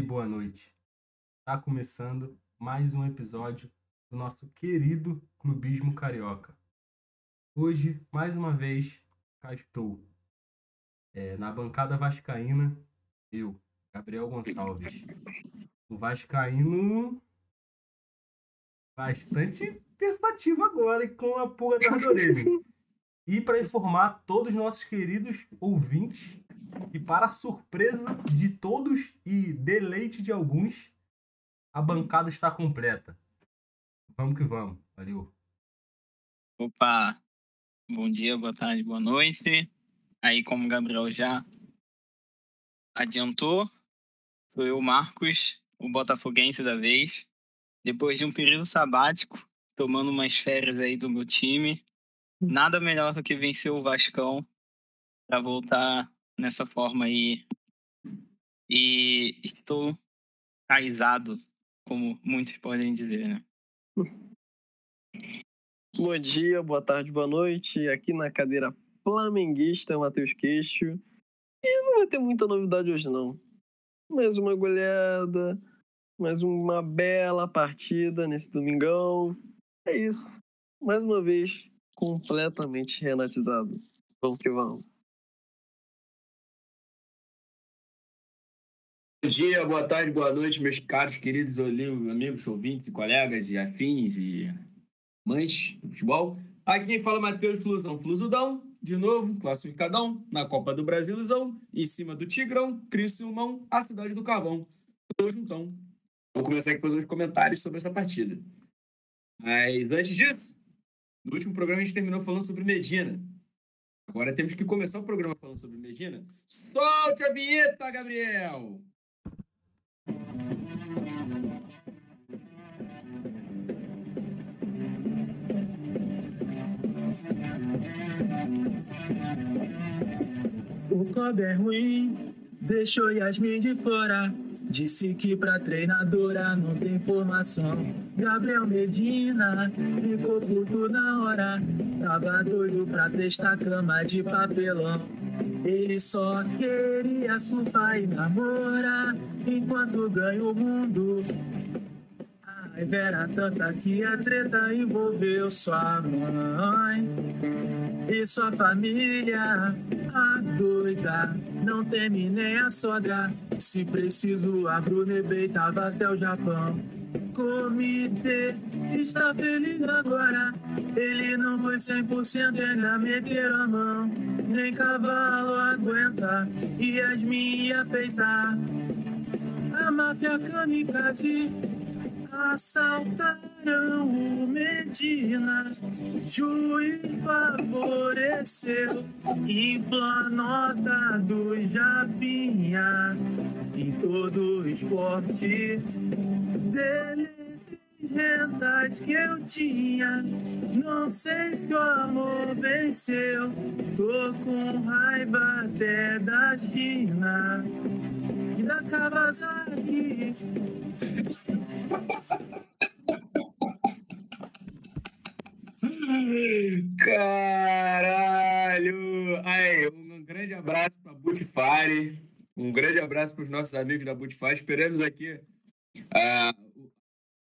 e boa noite. Está começando mais um episódio do nosso querido Clubismo Carioca. Hoje, mais uma vez, cá estou. É, na bancada vascaína, eu, Gabriel Gonçalves. O vascaíno bastante pensativo agora e com a pulga da orelha. E para informar todos os nossos queridos ouvintes, e para surpresa de todos e deleite de alguns, a bancada está completa. Vamos que vamos. Valeu. Opa! Bom dia, boa tarde, boa noite. Aí, como o Gabriel já adiantou, sou eu, Marcos, o botafoguense da vez. Depois de um período sabático, tomando umas férias aí do meu time, nada melhor do que vencer o Vascão para voltar nessa forma aí. E estou caizado, como muitos podem dizer, né? Bom dia, boa tarde, boa noite. Aqui na cadeira flamenguista, Matheus Queixo. E não vai ter muita novidade hoje, não. Mais uma goleada, mais uma bela partida nesse domingão. É isso. Mais uma vez, completamente renatizado. Vamos que vamos. Bom dia, boa tarde, boa noite, meus caros, queridos amigos, ouvintes e colegas e afins e mães do futebol. Aqui quem fala é Matheus Flusão, Flusudão, de novo, classificadão, na Copa do Brasilzão, em cima do Tigrão, Criciúmão, a cidade do Carvão. Tô juntão. Vou começar aqui fazer uns comentários sobre essa partida. Mas antes disso, no último programa a gente terminou falando sobre Medina. Agora temos que começar o programa falando sobre Medina. Solte a vinheta, Gabriel! O Kobe é ruim, deixou Yasmin de fora. Disse que pra treinadora não tem formação. Gabriel Medina ficou puto na hora. Tava doido pra testar cama de papelão. Ele só queria surfar e namorar enquanto ganha o mundo. A raiva era tanta que a treta envolveu sua mãe e sua família. A doida não teme nem a sogra. Se preciso, a Brunebei tava até o Japão. Comitê está feliz agora. Ele não foi 100% ainda meter a mão. Nem cavalo aguenta e Yasmin ia peitar. A máfia kamikaze assaltaram o Medina. Juiz favoreceu, nota do Japinha. Em todo o esporte, dele rendas que eu tinha. Não sei se o amor venceu. Tô com raiva até da China e da Kawasaki. Caralho! Aí, um grande abraço para Bootfire. Um grande abraço para os nossos amigos da Bootfire. Esperamos aqui, uh,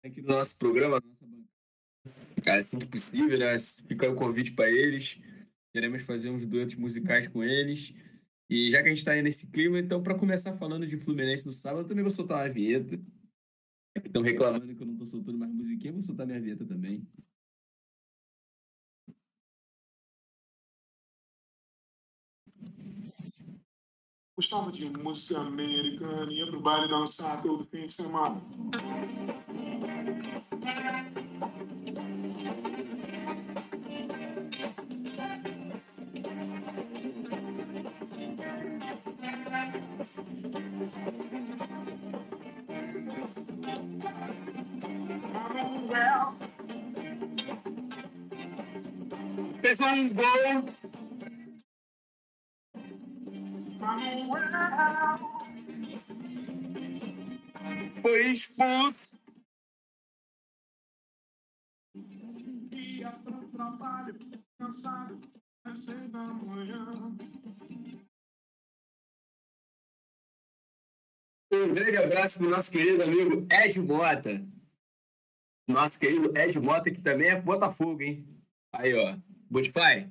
aqui no nosso programa, nossa bancada, assim que possível, né? Fica o convite para eles. Queremos fazer uns duetos musicais com eles. E já que a gente está aí nesse clima, então, para começar falando de Fluminense no sábado, eu também vou soltar uma vinheta. Estão reclamando que eu não estou soltando mais musiquinha, vou soltar minha vinheta também. Gostava de música americana, ia pro baile dançar todo fim de semana. Um gol foi expulso. Ia pro trabalho, cansado, às seis da. Um grande abraço pro nosso querido amigo Ed Mota. Nosso querido Ed Mota, que também é Botafogo, hein? Aí, ó. Botify.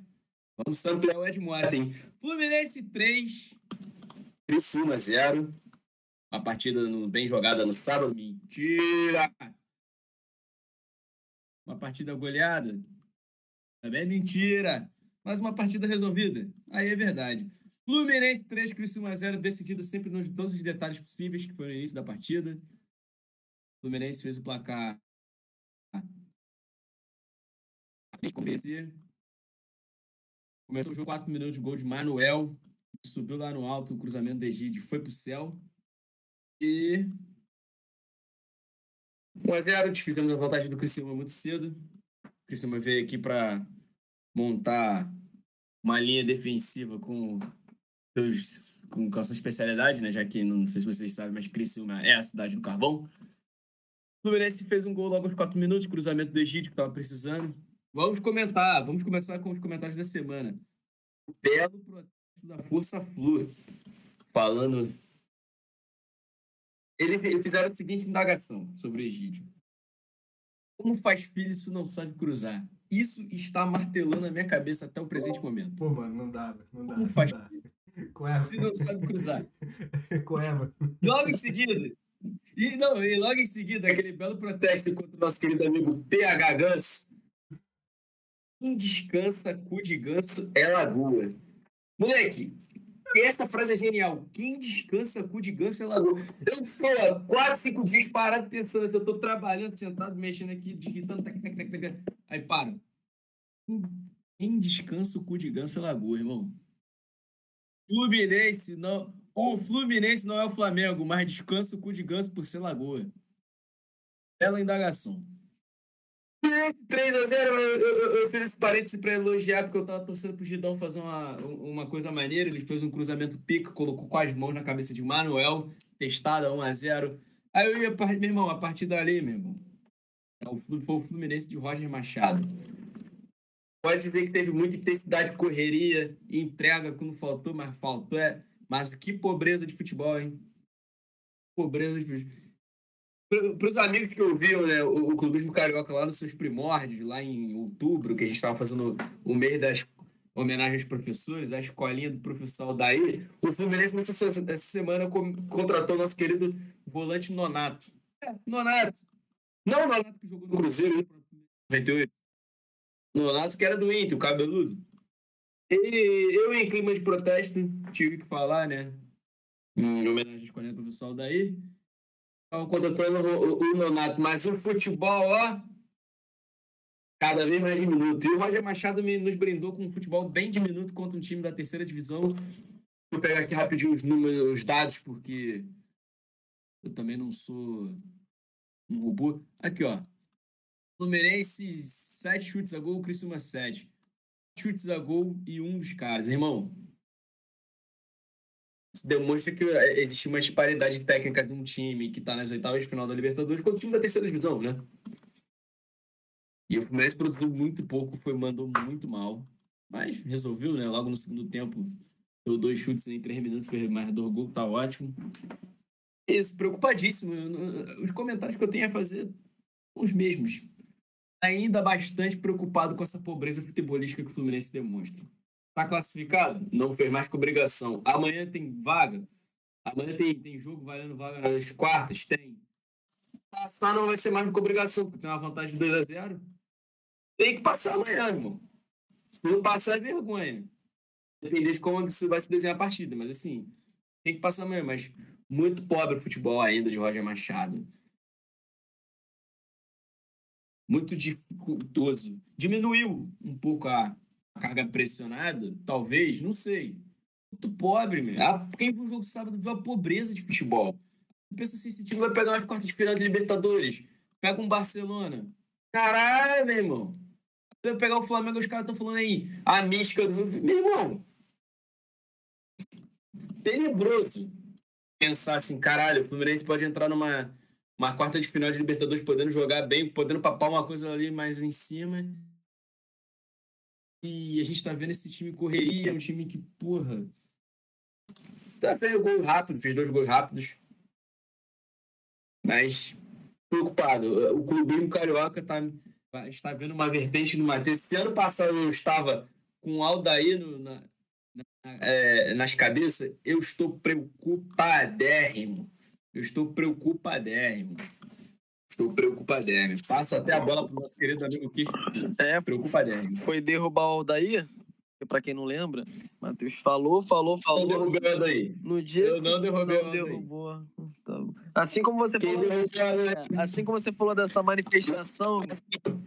Vamos ampliar o Ed Mota, hein? Fluminense 3, Criciúma 0. Uma partida no- bem jogada no sábado. Mentira! Uma partida goleada. Também é mentira. Mas uma partida resolvida. Aí é verdade. Fluminense 3, Criciúma 0, decidido sempre nos todos os detalhes possíveis, que foi no início da partida. Fluminense fez o placar. Começou o jogo 4 minutos, gol de Manuel. Subiu lá no alto, o cruzamento do Egídio foi pro céu. E 1x0, desfizemos a vantagem do Criciúma muito cedo. O Criciúma veio aqui para montar uma linha defensiva com, seus, com a sua especialidade, né? Já que não sei se vocês sabem, mas Criciúma é a cidade do carvão. O Fluminense fez um gol logo aos 4 minutos, cruzamento do Egídio que estava precisando. Vamos comentar, vamos começar com os comentários da semana. O belo protesto da Força Flu. Falando. Eles fizeram a seguinte indagação sobre o Egídio. Como faz filho isso não sabe cruzar? Isso está martelando a minha cabeça até o presente momento. Pô, mano, não dá, não dá. Como Não faz dá. Se não sabe cruzar. Logo em seguida. E, não, e logo em seguida, aquele belo protesto contra o nosso querido amigo PH Ganso. Quem descansa, cu de ganso é lagoa. Moleque, essa frase é genial. Quem descansa, cu de ganso é lagoa. Eu há quatro, cinco dias parado pensando que eu tô trabalhando, sentado, mexendo aqui, digitando, tac, tac, tac, tac. Aí para. Quem descansa, cu de ganso é lagoa, irmão. Fluminense não. O Fluminense não é o Flamengo, mas descansa o cu de ganso por ser lagoa. Bela indagação. 3x0, eu, fiz esse parênteses pra elogiar, porque eu tava torcendo pro Gidão fazer uma, uma coisa maneira. Ele fez um cruzamento pica, colocou com as mãos na cabeça de Manuel, testada 1x0. Aí eu ia, meu irmão, a partir dali, meu irmão. é o Fluminense de Roger Machado. Pode dizer que teve muita intensidade, correria, entrega quando faltou, mas faltou. É. Mas que pobreza de futebol, hein? Pobreza de futebol. Para os amigos que ouviram né, o, o Clubismo Carioca lá nos seus primórdios, lá em outubro, que a gente estava fazendo o mês das homenagens aos professores, a escolinha do professor daí, o Fluminense nessa, essa semana contratou nosso querido volante Nonato. É, Nonato. Não o Nonato que jogou no Cruzeiro em 98. Nonato que era do Inter, o cabeludo. E eu, em clima de protesto, tive que falar, né? Em homenagem à escolinha do professor daí. Estava contratando o, o, o Nonato, mas o futebol, ó, cada vez mais diminuto. E o Roger Machado me, nos brindou com um futebol bem diminuto contra um time da terceira divisão. Vou pegar aqui rapidinho os números, os dados, porque eu também não sou um robô. Aqui, ó. Fluminense, 7 chutes a gol, Criciúma 7. Chutes a gol e um dos caras. Irmão, isso demonstra que é, existe uma disparidade técnica de um time que tá nas oitavas de final da Libertadores contra o time da terceira divisão, né? E o Fluminense produziu muito pouco, foi mandou muito mal. Mas resolveu, né? Logo no segundo tempo, deu dois chutes em três minutos, fez mais dois gols, tá ótimo. Isso, preocupadíssimo. Os comentários que eu tenho a fazer são os mesmos. Ainda bastante preocupado com essa pobreza futebolística que o Fluminense demonstra. Tá classificado? Não fez mais que obrigação. Amanhã tem vaga? Amanhã tem, tem jogo valendo vaga nas quartas? Tem. Passar não vai ser mais que obrigação, porque tem uma vantagem de 2x0. Tem que passar amanhã, irmão. Se não passar, é vergonha. Depende de como você vai se desenhar a partida, mas assim, tem que passar amanhã. Mas muito pobre o futebol ainda de Roger Machado. Muito dificultoso. Diminuiu um pouco a carga pressionada, talvez, não sei. Muito pobre, meu. Ah, Quem viu o jogo sábado viu a pobreza de futebol. Pensa assim, esse time vai pegar umas quartas de final de Libertadores. Pega um Barcelona. Caralho, meu irmão. Vai pegar o Flamengo, os caras estão falando aí. A mística do. Meu irmão. Tenebroso. Pensar assim, caralho, o Fluminense pode entrar numa uma quarta de final de Libertadores, podendo jogar bem, podendo papar uma coisa ali mais em cima. E a gente tá vendo esse time correria, um time que, porra. Tá fez gol rápido, fez dois gols rápidos. Mas preocupado. O clubismo carioca tá, está vendo uma vertente no Matheus. Se ano passado eu estava com o Aldair no, na, na, é, nas cabeças, eu estou preocupadérrimo. Eu estou preocupadérrimo. Estou preocupadérrimo. Passo até a bola para o nosso querido amigo Kish. É, Preocupadérrimo. foi derrubar o que pra quem não lembra, Matheus falou, falou, Não falou. derrubei o Aldair. No dia Eu não derrubei o não derrubou. Bom. Assim como você Quem falou, derrubou é, assim como você falou dessa manifestação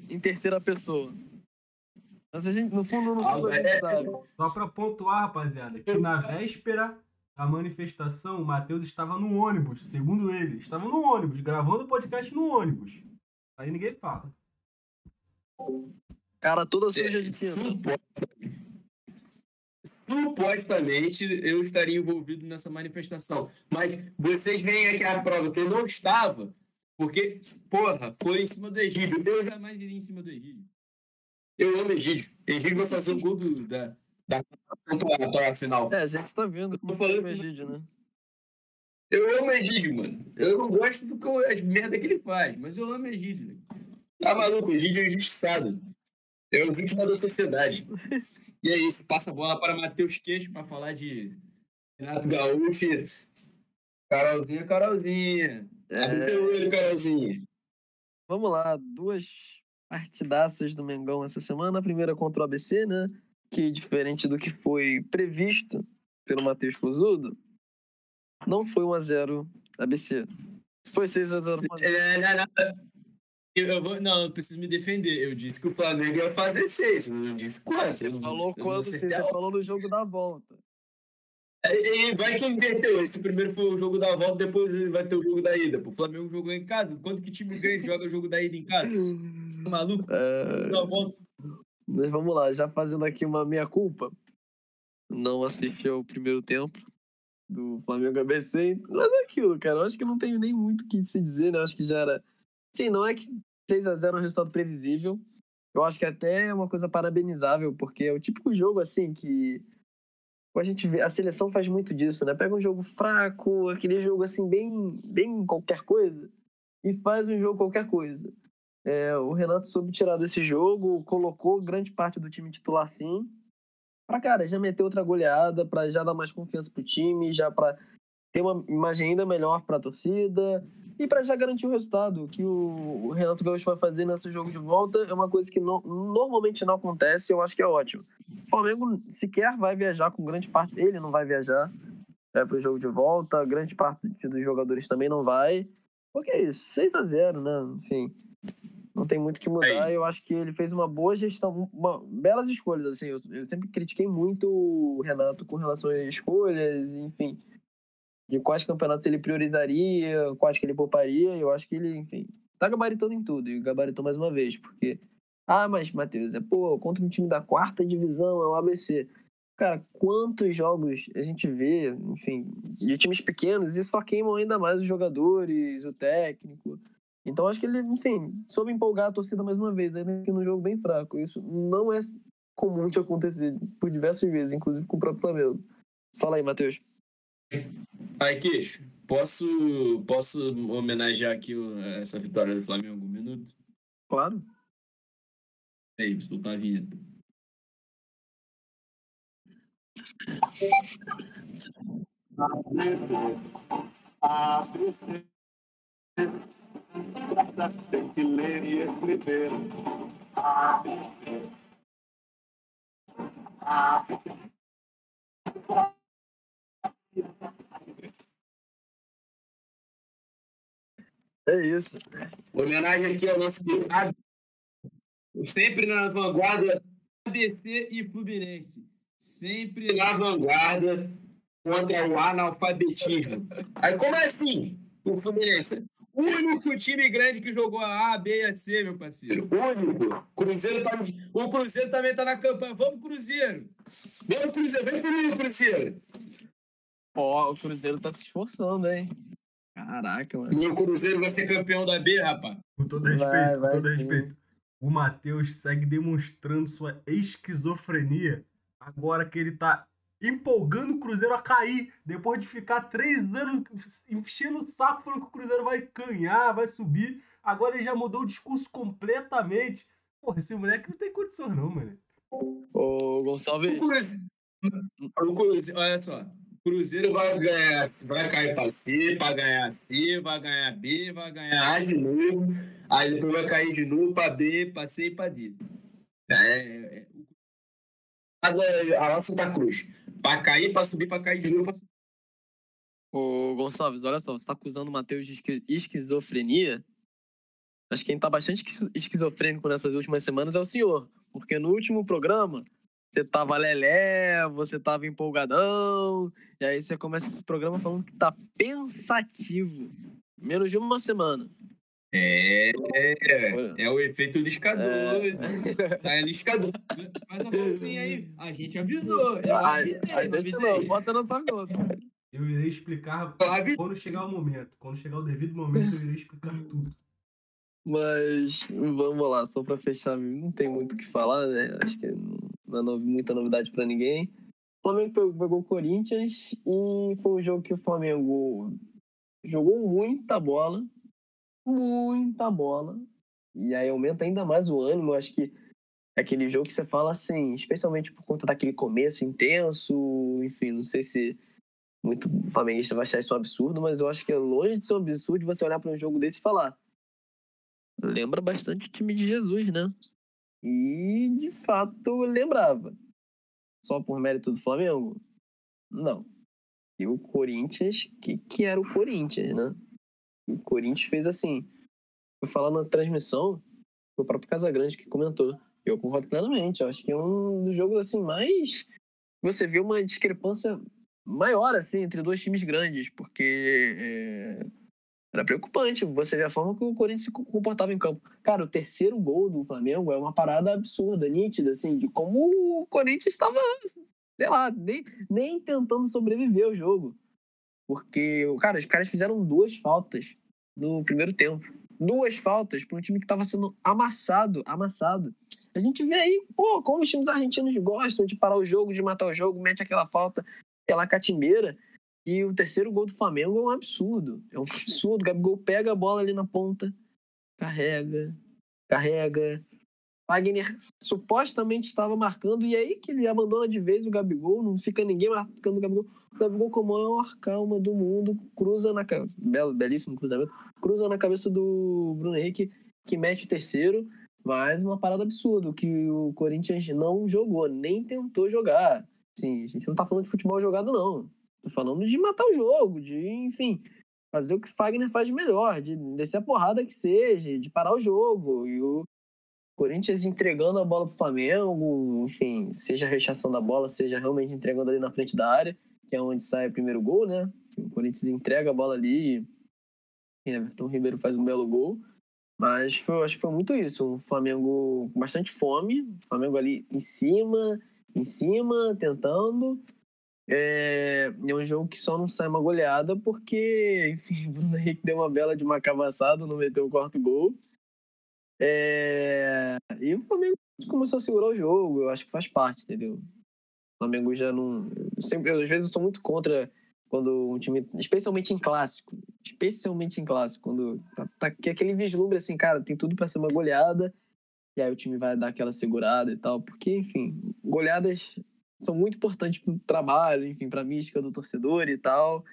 em terceira pessoa. Mas a gente, no fundo, no fundo, a gente É, sabe. Só pra pontuar, rapaziada, que na véspera da manifestação, o Matheus estava no ônibus, segundo ele. Estava no ônibus, gravando o podcast no ônibus. Aí ninguém fala. Cara toda suja de tinta. Supostamente eu estaria envolvido nessa manifestação. Mas vocês veem aqui a prova que eu não estava, porque, porra, foi em cima do Egídio. Eu jamais iria em cima do Egídio. Eu amo Egídio. Egídio vai fazer o gol do, da, da campeonato final. É, a gente tá vendo como foi o isso- Egídio, né? Eu amo Egídio, mano. Eu não gosto do que eu- as merda que ele faz, mas eu amo Egídio. né? Tá maluco? Egídio é injustiçado. É o vítima da sociedade. E é isso. Passa a bola para Matheus Queixo para falar de Renato Gaúcho. Carolzinha, Carolzinha. Abre É, teu olho, Carolzinha. vamos lá, duas partidaças do Mengão essa semana. A primeira contra o ABC, né? Que diferente do que foi previsto pelo Matheus Fuzudo, não foi 1x0 ABC. Foi 6x0 É, não, não. Eu, eu vou, não, eu preciso me defender. Eu disse que o Flamengo ia fazer seis. Não disse quando. Você Eu falou quando, você falou no jogo da volta. E e vai que inverteu. Esse primeiro foi o jogo da volta, depois vai ter o jogo da ida. O Flamengo jogou em casa. Quanto que time grande joga o jogo da ida em casa? Tá maluco? É, Da volta. Mas vamos lá, já fazendo aqui uma meia-culpa. Não assisti ao primeiro tempo do Flamengo ABC. Mas é aquilo, cara. Eu acho que não tem nem muito o que se dizer, né? Eu acho que já era. Sim, não é que 6x0 é um resultado previsível. Eu acho que até é uma coisa parabenizável, porque é o típico jogo, assim, que. A gente vê, a seleção faz muito disso, né? Pega um jogo fraco, aquele jogo assim, bem, bem qualquer coisa, e faz um jogo qualquer coisa. É, o Renato soube tirar desse jogo, colocou grande parte do time titular sim. Pra, cara, já meter outra goleada, pra já dar mais confiança pro time, já pra ter uma imagem ainda melhor pra torcida e pra já garantir o resultado. O que o, Renato Gaúcho vai fazer nesse jogo de volta é uma coisa que no- normalmente não acontece eu acho que é ótimo. O Flamengo sequer vai viajar com grande parte. Ele não vai viajar é, pro jogo de volta, grande parte dos jogadores também não vai. Porque é isso, 6 a 0 né? Enfim. Não tem muito o que mudar. Eu acho que ele fez uma boa gestão, uma, belas escolhas. Assim, eu, eu sempre critiquei muito o Renato com relação às escolhas, enfim, de quais campeonatos ele priorizaria, quais que ele pouparia. Eu acho que ele, enfim, tá gabaritando em tudo e gabaritou mais uma vez, porque ah, mas Matheus, é pô, contra um time da quarta divisão, é o ABC. Cara, quantos jogos a gente vê, enfim, de times pequenos e só queimam ainda mais os jogadores, o técnico. Então acho que ele, enfim, soube empolgar a torcida mais uma vez, ainda que num jogo bem fraco. Isso não é comum de acontecer por diversas vezes, inclusive com o próprio Flamengo. Fala aí, Matheus. Aí, Queixo, posso, posso homenagear aqui essa vitória do Flamengo um minuto? Claro. É isso, soltar a vinheta. Tem que ler e escrever. É isso. Homenagem aqui ao nosso cidade. Sempre na vanguarda, ABC e Fluminense. Sempre na vanguarda contra o analfabetismo. Aí, como assim? O Fluminense. O único time grande que jogou a A, B e a C, meu parceiro. O único. Cruzeiro tá, o Cruzeiro também tá na campanha. Vamos, Cruzeiro! Vamos, Cruzeiro! Vem comigo, Cruzeiro! Ó, o Cruzeiro tá se esforçando, hein? Caraca, mano. E o Cruzeiro vai ser campeão da B, rapaz. Com todo respeito, Vai, com vai todo sim. respeito. O Matheus segue demonstrando sua esquizofrenia agora que ele tá empolgando o Cruzeiro a cair, depois de ficar três anos enchendo o saco falando que o Cruzeiro vai ganhar, vai subir. Agora ele já mudou o discurso completamente. Porra, esse moleque não tem condições, não, mano. Ô, Gonçalves. O Cruzeiro, o Cruzeiro- olha só. O Cruzeiro vai ganhar, vai cair pra C, vai ganhar C, vai ganhar B, vai ganhar A de novo. Aí depois vai cair de novo pra B, pra C e pra D. É, é, Agora, a nossa Santa Cruz. Pra cair, pra subir, pra cair de novo. Pra. Ô, Gonçalves, olha só, você tá acusando o Matheus de esqui- esquizofrenia? Acho que quem tá bastante esquizo- esquizofrênico nessas últimas semanas é o senhor. Porque no último programa, você tava lelé, você tava empolgadão, e aí você começa esse programa falando que tá pensativo. Menos de uma semana. É, é, é o efeito liscador. É. Tá, é liscador. Faz a mãozinha aí. A gente avisou. Eu A, avisei, a gente avisei. não, bota na tua conta. Eu irei explicar quando chegar o momento. Quando chegar o devido momento, eu irei explicar tudo. Mas vamos lá, só pra fechar, não tem muito o que falar, né? Acho que não é no- muita novidade pra ninguém. O Flamengo pegou o Corinthians e foi um jogo que o Flamengo jogou muita bola, muita bola. E aí aumenta ainda mais o ânimo. Eu acho que é aquele jogo que você fala assim, especialmente por conta daquele começo intenso, enfim, não sei se muito flamenguista vai achar isso um absurdo, mas eu acho que é longe de ser um absurdo você olhar para um jogo desse e falar lembra bastante o time de Jesus, né? E de fato lembrava. Só por mérito do Flamengo? Não. E o Corinthians, que, que era o Corinthians, né? O Corinthians fez assim. Foi falar na transmissão, o próprio Casagrande que comentou. Eu concordo plenamente. Eu acho que é um dos jogos assim mais. Você vê uma discrepância maior assim entre dois times grandes, porque é, era preocupante você vê a forma que o Corinthians se comportava em campo. Cara, o terceiro gol do Flamengo é uma parada absurda, nítida, assim, de como o Corinthians estava, sei lá, nem, nem tentando sobreviver ao jogo. Porque, cara, os caras fizeram duas faltas no primeiro tempo. Duas faltas para um time que estava sendo amassado, amassado. A gente vê aí, pô, como os times argentinos gostam de parar o jogo, de matar o jogo, mete aquela falta, aquela catimbeira. E o terceiro gol do Flamengo é um absurdo. É um absurdo. O Gabigol pega a bola ali na ponta, carrega, carrega. Wagner supostamente estava marcando, e aí que ele abandona de vez o Gabigol, não fica ninguém marcando o Gabigol. O Gabigol, com a maior calma do mundo, cruza na cabeça. Belíssimo cruzamento. Cruza na cabeça do Bruno Henrique, que mete o terceiro. Mas uma parada absurda, que o Corinthians não jogou, nem tentou jogar. Sim, a gente não tá falando de futebol jogado, não. Tô falando de matar o jogo, de, enfim, fazer o que Fagner faz de melhor, de descer a porrada que seja, de parar o jogo. E o Corinthians entregando a bola pro Flamengo, enfim, seja a bola, seja realmente entregando ali na frente da área, que é onde sai o primeiro gol, né? O Corinthians entrega a bola ali e Everton Ribeiro faz um belo gol. Mas foi, acho que foi muito isso. Um Flamengo com bastante fome, o Flamengo ali em cima, em cima, tentando. É, é um jogo que só não sai uma goleada porque, enfim, o Bruno Henrique deu uma bela de uma cavaçada, não meteu o quarto gol. É, e o Flamengo começou a segurar o jogo, eu acho que faz parte, entendeu? O Flamengo já não. Sempre, eu, às vezes eu sou muito contra quando um time, especialmente em clássico, especialmente em clássico, quando tá, tá que aquele vislumbre assim, cara, tem tudo para ser uma goleada, e aí o time vai dar aquela segurada e tal, porque, enfim, goleadas são muito importantes pro trabalho, enfim, pra mística do torcedor e tal.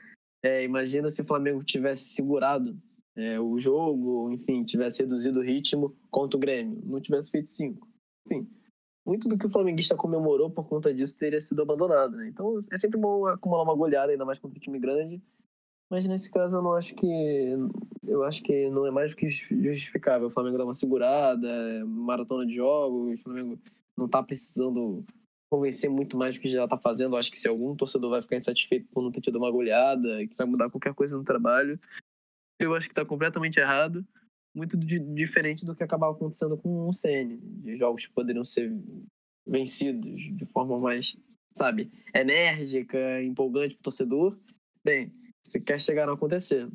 É, imagina se o Flamengo tivesse segurado é, o jogo, enfim, tivesse reduzido o ritmo contra o Grêmio, não tivesse feito cinco. Enfim, muito do que o flamenguista comemorou por conta disso teria sido abandonado, né? Então é sempre bom acumular uma goleada, ainda mais contra um time grande. Mas nesse caso eu não acho que. Eu acho que não é mais do que justificável. O Flamengo dá uma segurada, maratona de jogos, o Flamengo não tá precisando convencer muito mais do que já tá fazendo. Eu acho que se algum torcedor vai ficar insatisfeito por não ter tido uma goleada, que vai mudar qualquer coisa no trabalho, eu acho que tá completamente errado. Muito di- diferente do que acabava acontecendo com o CN, de jogos que poderiam ser vencidos de forma mais, sabe, enérgica, empolgante pro torcedor. Bem, se quer chegar a acontecer.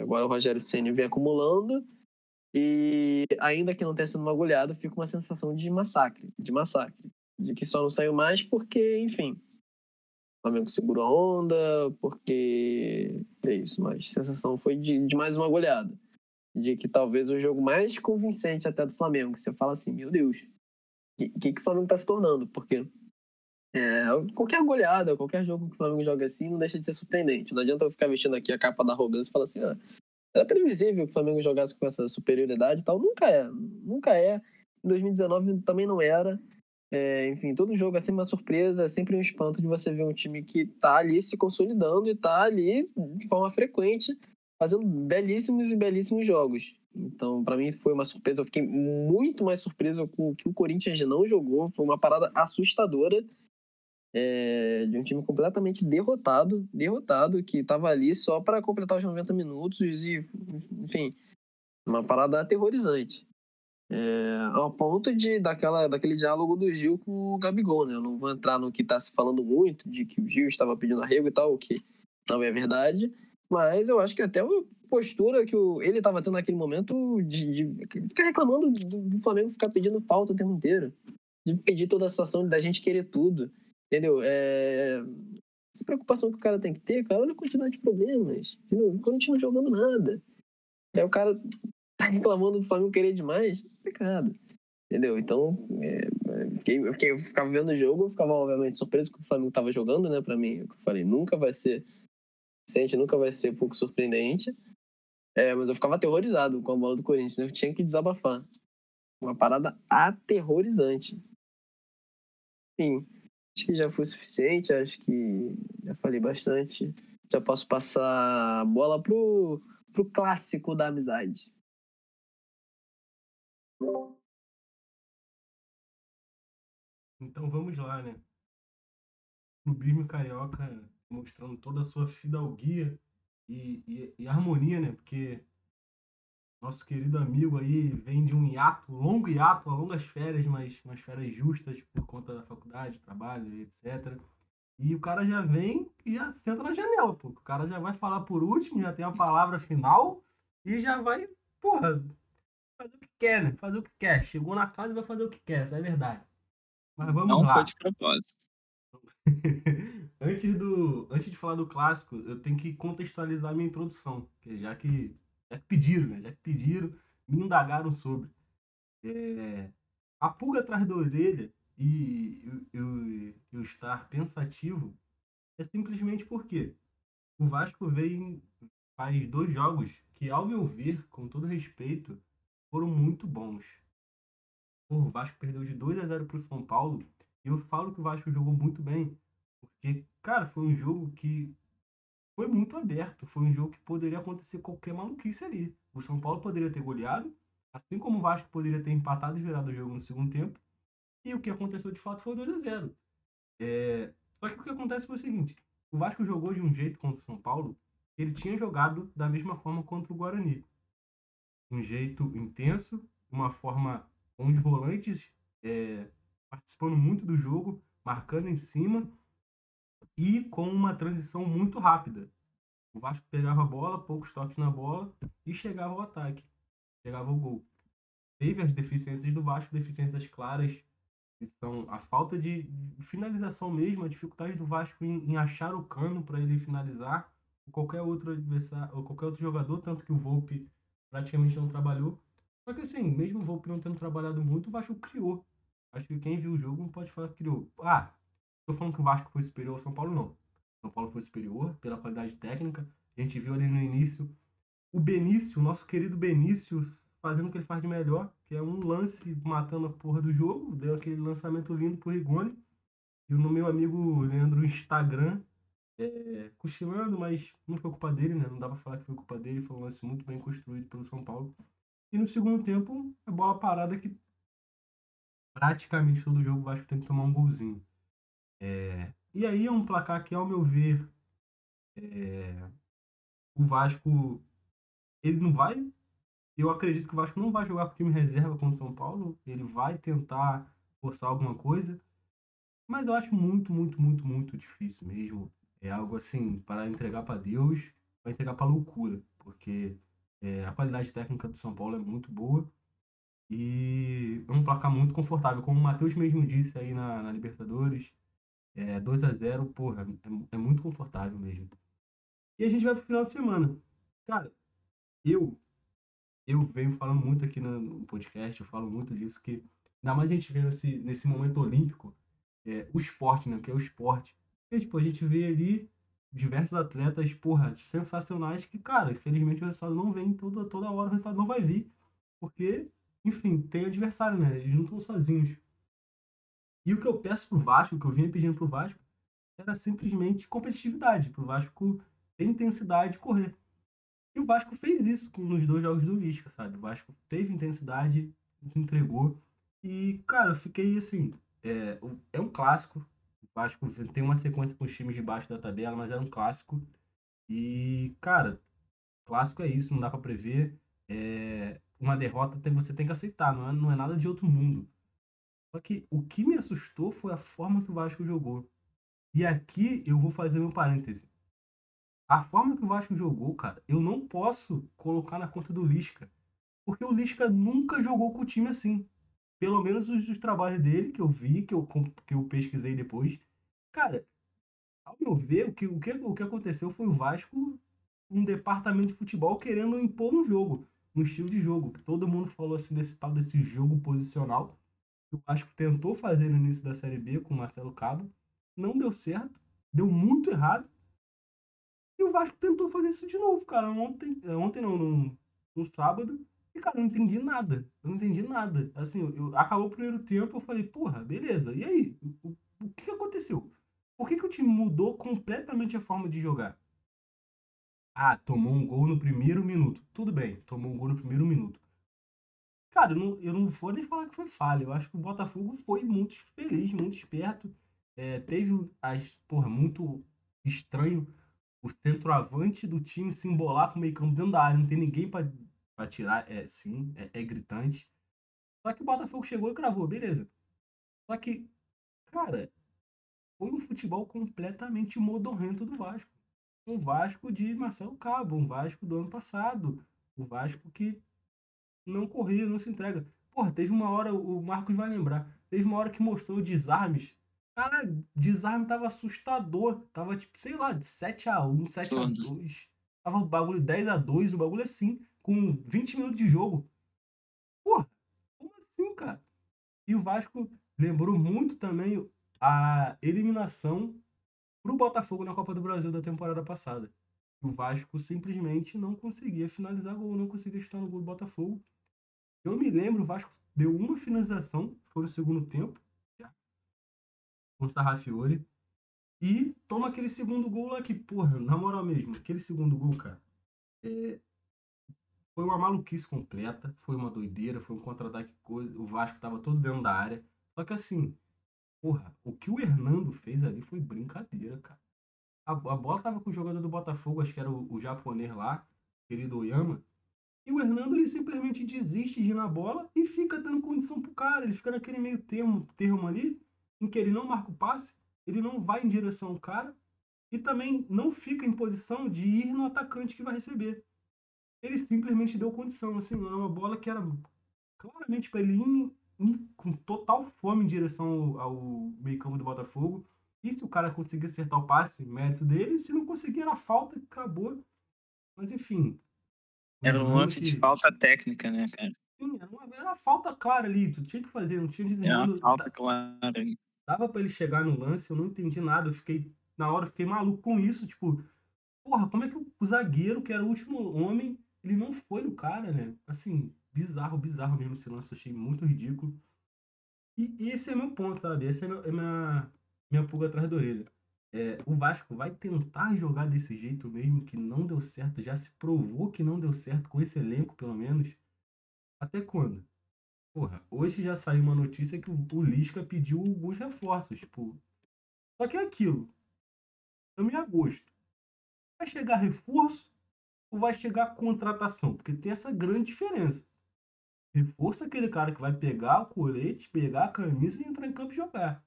Agora o Rogério Ceni vem acumulando e ainda que não tenha sido uma goleada, fica uma sensação de massacre, de massacre, de que só não saiu mais porque, enfim, Flamengo segurou a onda, porque é isso, mas a sensação foi de, de mais uma goleada. De que talvez o jogo mais convincente até do Flamengo, você fala assim, meu Deus, o que, que o Flamengo tá se tornando? Porque é, qualquer goleada, qualquer jogo que o Flamengo joga assim, não deixa de ser surpreendente. Não adianta eu ficar vestindo aqui a capa da arrogância e falar assim, ah, era previsível que o Flamengo jogasse com essa superioridade e tal. Nunca é, nunca é. Em 2019 também não era. É, enfim, todo jogo é sempre uma surpresa, é sempre um espanto de você ver um time que tá ali se consolidando e tá ali de forma frequente, fazendo belíssimos e belíssimos jogos. Então, para mim foi uma surpresa. Eu fiquei muito mais surpreso com o que o Corinthians não jogou. Foi uma parada assustadora é, de um time completamente derrotado, derrotado, que estava ali só para completar os 90 minutos e, enfim, uma parada aterrorizante. É, ao ponto de daquela, daquele diálogo do Gil com o Gabigol, né? Eu não vou entrar no que está se falando muito, de que o Gil estava pedindo arrego e tal, o que não é verdade, mas eu acho que até a postura que o, ele estava tendo naquele momento de, de ficar reclamando do, do, Flamengo ficar pedindo pauta o tempo inteiro, de pedir toda a situação, da gente querer tudo, entendeu? É, essa preocupação que o cara tem que ter, cara, olha a quantidade de problemas, entendeu? Quando não jogando nada. Aí o cara tá reclamando do Flamengo querer demais, pecado. Entendeu? Então, é, fiquei, eu, fiquei, eu ficava vendo o jogo, eu ficava, obviamente, surpreso com o Flamengo tava jogando, né? Pra mim, eu falei, nunca vai ser. Sente, nunca vai ser um pouco surpreendente. É, mas eu ficava aterrorizado com a bola do Corinthians, né? eu tinha que desabafar. Uma parada aterrorizante. Enfim, acho que já foi suficiente, acho que já falei bastante. Já posso passar a bola pro, pro clássico da amizade. Então vamos lá, né? Clubismo carioca mostrando toda a sua fidalguia e, e, e, harmonia, né? Porque nosso querido amigo aí vem de um hiato, longo hiato, longas férias, mas umas férias justas por conta da faculdade, trabalho, etc. E o cara já vem e já senta na janela, pô. O cara já vai falar por último, já tem a palavra final e já vai, porra, fazer o que quer, né? Fazer o que quer. Chegou na casa e vai fazer o que quer, isso é verdade. Mas vamos Não lá. foi de propósito. antes, do, antes de falar do clássico, eu tenho que contextualizar minha introdução, já que, já que pediram, né? Já que pediram, me indagaram sobre. É, a pulga atrás da orelha e eu, eu estar pensativo é simplesmente porque o Vasco veio faz dois jogos que, ao meu ver, com todo respeito, foram muito bons. o Vasco perdeu de 2 a 0 para o São Paulo. E eu falo que o Vasco jogou muito bem. Porque, cara, foi um jogo que foi muito aberto. Foi um jogo que poderia acontecer qualquer maluquice ali. O São Paulo poderia ter goleado, assim como o Vasco poderia ter empatado e virado o jogo no segundo tempo. E o que aconteceu de fato foi 2 a 0 é... Só que o que acontece foi o seguinte: o Vasco jogou de um jeito contra o São Paulo, ele tinha jogado da mesma forma contra o Guarani um jeito intenso, uma forma com os volantes é, participando muito do jogo, marcando em cima e com uma transição muito rápida. O Vasco pegava a bola, poucos toques na bola e chegava ao ataque, chegava ao gol. Teve as deficiências do Vasco, deficiências claras, que são a falta de finalização mesmo, a dificuldade do Vasco em, em achar o cano para ele finalizar, ou qualquer outro adversário, ou qualquer outro jogador, tanto que o Volpe praticamente não trabalhou. Só que assim, mesmo o Volpe não tendo trabalhado muito, o Vasco criou. Acho que quem viu o jogo não pode falar que criou. Ah, tô falando que o Vasco foi superior ao São Paulo, não. São Paulo foi superior pela qualidade técnica. A gente viu ali no início o Benício, nosso querido Benício, fazendo o que ele faz de melhor, que é um lance matando a porra do jogo. Deu aquele lançamento lindo pro Rigoni. E no meu amigo Leandro Instagram, é, cochilando, mas não foi culpa dele, né? Não dá pra falar que foi culpa dele, foi um lance muito bem construído pelo São Paulo. E no segundo tempo, a bola parada que praticamente todo jogo o Vasco tem que tomar um golzinho. É, e aí é um placar que, ao meu ver, é, o Vasco ele não vai. Eu acredito que o Vasco não vai jogar com o time reserva contra o São Paulo. Ele vai tentar forçar alguma coisa. Mas eu acho muito, muito, muito, muito difícil mesmo é algo assim para entregar para Deus, para entregar para loucura, porque é, a qualidade técnica do São Paulo é muito boa e é um placar muito confortável, como o Matheus mesmo disse aí na, na Libertadores. É, 2 a 0 porra, é, é muito confortável mesmo. E a gente vai pro final de semana. Cara, eu eu venho falando muito aqui no, no podcast, eu falo muito disso, que ainda mais a gente vê nesse, nesse momento olímpico, é, o esporte, né? Que é o esporte. E, tipo, a gente vê ali diversos atletas, porra, sensacionais que, cara, infelizmente o resultado não vem toda, toda hora, o resultado não vai vir. Porque, enfim, tem adversário, né? Eles não estão sozinhos. E o que eu peço pro Vasco, o que eu vinha pedindo pro Vasco, era simplesmente competitividade, pro Vasco ter intensidade de correr. E o Vasco fez isso nos dois jogos do Lisca, sabe? O Vasco teve intensidade, se entregou. E, cara, eu fiquei assim. É, é um clássico. Vasco tem uma sequência com os times de baixo da tabela, mas era um clássico. E, cara, clássico é isso, não dá para prever. É, uma derrota tem, você tem que aceitar, não é, não é nada de outro mundo. Só que o que me assustou foi a forma que o Vasco jogou. E aqui eu vou fazer meu parêntese. A forma que o Vasco jogou, cara, eu não posso colocar na conta do Lisca. Porque o Lisca nunca jogou com o time assim. Pelo menos os, os trabalhos dele que eu vi, que eu, que eu pesquisei depois. Cara, ao meu ver, o que, o, que, o que aconteceu foi o Vasco, um departamento de futebol, querendo impor um jogo, um estilo de jogo. Todo mundo falou assim desse tal desse jogo posicional. Que o Vasco tentou fazer no início da Série B com o Marcelo Cabo. Não deu certo. Deu muito errado. E o Vasco tentou fazer isso de novo, cara. Ontem, ontem não, no, no sábado. E, cara, eu não entendi nada. Eu não entendi nada. Assim, eu, acabou o primeiro tempo, eu falei, porra, beleza. E aí? O, o que aconteceu? Por que, que o time mudou completamente a forma de jogar? Ah, tomou um gol no primeiro minuto. Tudo bem, tomou um gol no primeiro minuto. Cara, eu não, eu não vou nem falar que foi falha. Eu acho que o Botafogo foi muito feliz, muito esperto. É, teve as, porra, muito estranho o centroavante do time se embolar com o meio campo dentro da área, não tem ninguém para tirar, é sim, é, é, gritante. Só que o Botafogo chegou e cravou, beleza. Só que, cara, foi um futebol completamente modorrento do Vasco. Um Vasco de Marcelo Cabo, um Vasco do ano passado. O um Vasco que não corria, não se entrega. Porra, teve uma hora, o Marcos vai lembrar, teve uma hora que mostrou desarmes Cara, desarme tava assustador. Tava tipo, sei lá, de 7x1, 7x2. Tava o bagulho 10x2, o bagulho assim, com 20 minutos de jogo. Porra, como assim, cara? E o Vasco lembrou muito também a eliminação pro Botafogo na Copa do Brasil da temporada passada. O Vasco simplesmente não conseguia finalizar gol, não conseguia estar no gol do Botafogo. Eu me lembro, o Vasco deu uma finalização, foi no segundo tempo, com o Sarrafiore. E toma aquele segundo gol lá que, porra, na moral mesmo, aquele segundo gol, cara, é... foi uma maluquice completa, foi uma doideira, foi um contra-ataque coisa, o Vasco tava todo dentro da área. Só que assim, porra, o que o Hernando fez ali foi brincadeira, cara. A, a bola tava com o jogador do Botafogo, acho que era o, o japonês lá, querido Oyama. E o Hernando ele simplesmente desiste de ir na bola e fica dando condição pro cara. Ele fica naquele meio termo, termo ali em que ele não marca o passe, ele não vai em direção ao cara e também não fica em posição de ir no atacante que vai receber. Ele simplesmente deu condição, assim, era uma bola que era claramente para ele ir, com total fome em direção ao, ao meio-campo do Botafogo. E se o cara conseguir acertar o passe, mérito dele, se não conseguir, era falta, acabou. Mas enfim. Era um lance que... de falta técnica, né, cara? Sim, era uma, era uma falta clara ali, tu tinha que fazer, não tinha desenho. Era uma falta clara dava para ele chegar no lance, eu não entendi nada, eu fiquei, na hora, eu fiquei maluco com isso, tipo, porra, como é que o zagueiro, que era o último homem, ele não foi no cara, né? Assim, bizarro, bizarro mesmo esse lance, achei muito ridículo. E, e esse é meu ponto, sabe? Essa é, meu, é minha, minha pulga atrás da orelha. É, o Vasco vai tentar jogar desse jeito mesmo, que não deu certo, já se provou que não deu certo com esse elenco, pelo menos. Até quando? Porra, hoje já saiu uma notícia que o Lisca pediu alguns reforços, tipo. Só que é aquilo. Estamos em agosto. Vai chegar reforço vai chegar contratação? Porque tem essa grande diferença. Reforço é aquele cara que vai pegar o colete, pegar a camisa e entrar em campo e jogar.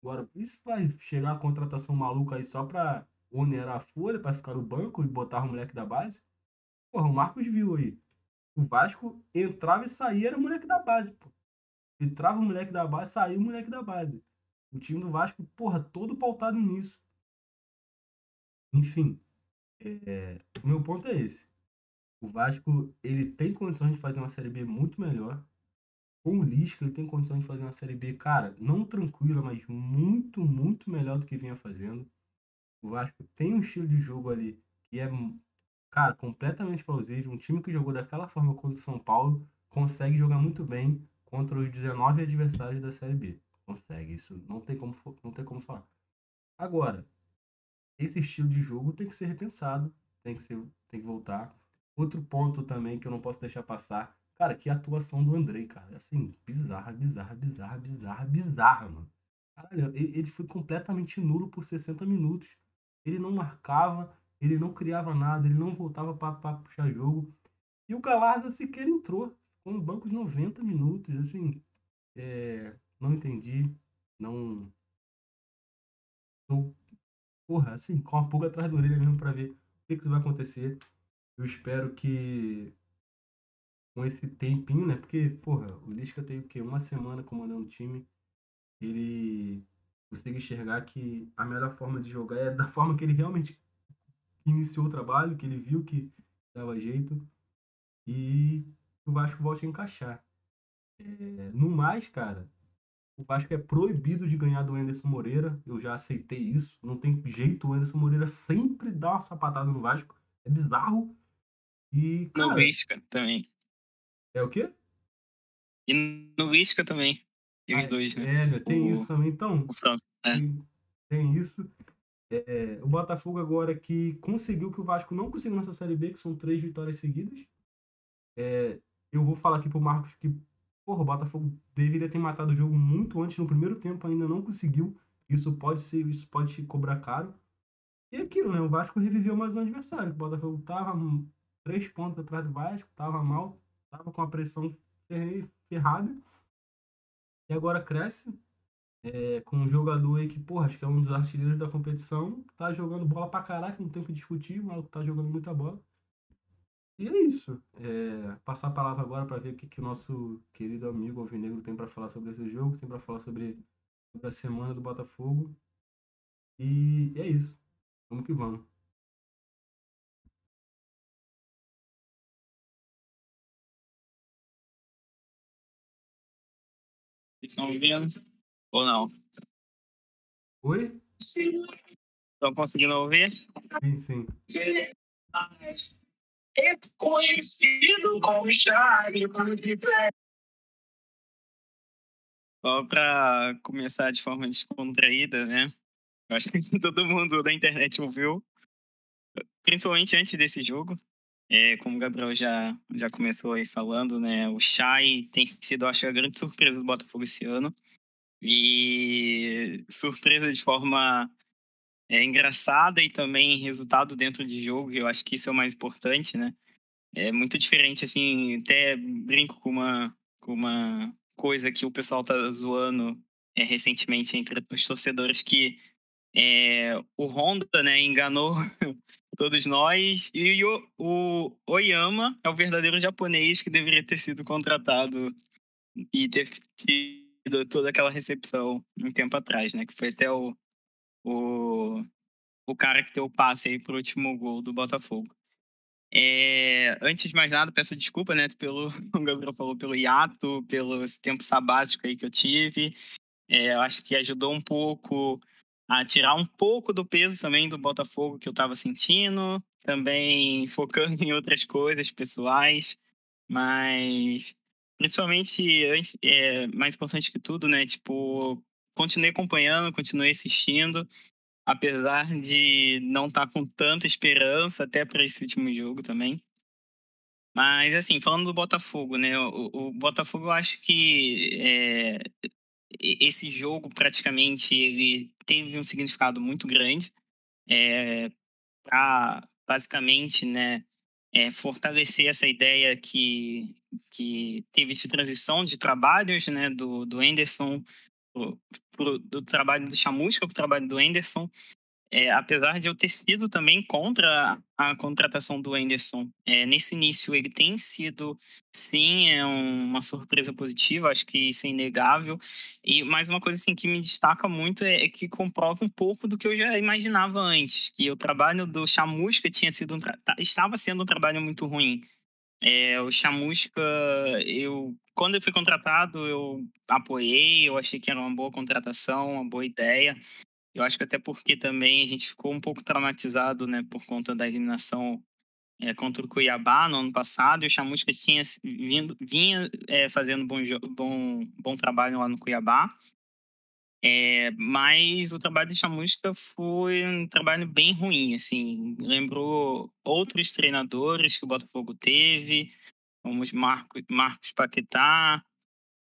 Agora, isso vai chegar a contratação maluca aí só pra onerar a folha, pra ficar no banco e botar o moleque da base? Porra, o Marcos viu aí. O Vasco entrava e saía, era o moleque da base, pô. Entrava o moleque da base, saía o moleque da base. O time do Vasco, porra, todo pautado nisso. Enfim, é, o meu ponto é esse. O Vasco, ele tem condições de fazer uma Série B muito melhor. Com o Lisca, ele tem condições de fazer uma Série B, cara, não tranquila, mas muito, muito melhor do que vinha fazendo. O Vasco tem um estilo de jogo ali que é, cara, completamente plausível. Um time que jogou daquela forma contra o São Paulo consegue jogar muito bem contra os 19 adversários da Série B. Consegue, isso não tem como, não tem como falar. Agora, esse estilo de jogo tem que ser repensado, tem que, ser, tem que voltar. Outro ponto também que eu não posso deixar passar, cara, que atuação do Andrei, cara, assim, bizarra, bizarra, bizarra, bizarra, bizarra, mano. Caralho, ele foi completamente nulo por 60 minutos. Ele não marcava, ele não criava nada, ele não voltava para puxar jogo. E o Galarza sequer entrou, com um banco de 90 minutos, assim, é, não entendi, não... porra, assim, com a pulga atrás da orelha mesmo para ver o que, que vai acontecer. Eu espero que com esse tempinho, né? Porque, porra, o Lisca tem o quê? Uma semana comandando o time. Ele consiga enxergar que a melhor forma de jogar é da forma que ele realmente iniciou o trabalho, que ele viu que dava jeito. E o Vasco volte a encaixar. É, no mais, cara, o Vasco é proibido de ganhar do Anderson Moreira. Eu já aceitei isso. Não tem jeito. O Anderson Moreira sempre dá uma sapatada no Vasco. É bizarro. E, cara, No Lisca também. é o quê? E no Lisca também. E os Ah, dois, né? É, né, tem O- isso também. Então, O França. É. tem, tem isso. É, o Botafogo agora que conseguiu que o Vasco não conseguiu nessa Série B, que são três vitórias seguidas. É, eu vou falar aqui pro Marcos que porra, o Botafogo deveria ter matado o jogo muito antes, no primeiro tempo ainda não conseguiu. Isso pode ser, isso pode cobrar caro. E é aquilo, né? O Vasco reviveu mais um adversário. O Botafogo tava hum, três pontos atrás do Vasco, tava mal, tava com a pressão ferrada. E agora cresce é, com um jogador aí que, porra, acho que é um dos artilheiros da competição, tá jogando bola pra caraca, não tem o que discutir, maluco tá jogando muita bola. E é isso. É, passar a palavra agora para ver o que, que o nosso querido amigo Alvinegro tem para falar sobre esse jogo, tem para falar sobre, sobre a semana do Botafogo. E é isso. Vamos que vamos. Vocês estão me vendo? Ou não? Oi? Estão conseguindo ouvir? Sim, sim. É conhecido como Charlie. Só para começar de forma descontraída, né? Acho que todo mundo da internet ouviu, principalmente antes desse jogo. É, como o Gabriel já, já começou aí falando, né? O Chay tem sido, acho, a grande surpresa do Botafogo esse ano. E surpresa de forma é, engraçada e também resultado dentro de jogo, eu acho que isso é o mais importante, né? É muito diferente, assim, até brinco com uma, com uma coisa que o pessoal tá zoando é, recentemente entre os torcedores que é, o Honda, né, enganou todos nós e o, o Oyama é o verdadeiro japonês que deveria ter sido contratado e ter tido toda aquela recepção um tempo atrás, né, que foi até o, o, o cara que deu o passe aí pro último gol do Botafogo. É, antes de mais nada, peço desculpa, né, pelo, o Gabriel falou, pelo hiato, pelo tempo sabático aí que eu tive. É, eu acho que ajudou um pouco a tirar um pouco do peso também do Botafogo que eu estava sentindo, também focando em outras coisas pessoais, mas principalmente, é, mais importante que tudo, né, tipo, continuei acompanhando, continuei assistindo, apesar de não estar com tanta esperança até para esse último jogo também. Mas, assim, falando do Botafogo, né? O, o Botafogo, eu acho que é, esse jogo, praticamente, ele teve um significado muito grande é, para, basicamente, né? é, fortalecer essa ideia que, que teve essa transição de trabalhos, né? Do, do Anderson, pro, pro- do trabalho do Chamusca para o trabalho do Anderson. é, apesar de eu ter sido também contra a contratação do Anderson, é, nesse início ele tem sido, sim, é uma surpresa positiva, acho que isso é inegável. E mais uma coisa assim que me destaca muito é, é, que comprova um pouco do que eu já imaginava antes, que o trabalho do Chamusca tinha sido um estava sendo um trabalho muito ruim. É, o Chamusca, eu quando eu fui contratado, eu apoiei, eu achei que era uma boa contratação, uma boa ideia. Eu acho que até porque também a gente ficou um pouco traumatizado, né, por conta da eliminação é, contra o Cuiabá no ano passado. E o Chamusca tinha vindo, vinha é, fazendo bom, bom, bom trabalho lá no Cuiabá. É, mas o trabalho de Chamusca foi um trabalho bem ruim, assim. Lembrou outros treinadores que o Botafogo teve, como os Marcos, Marcos Paquetá,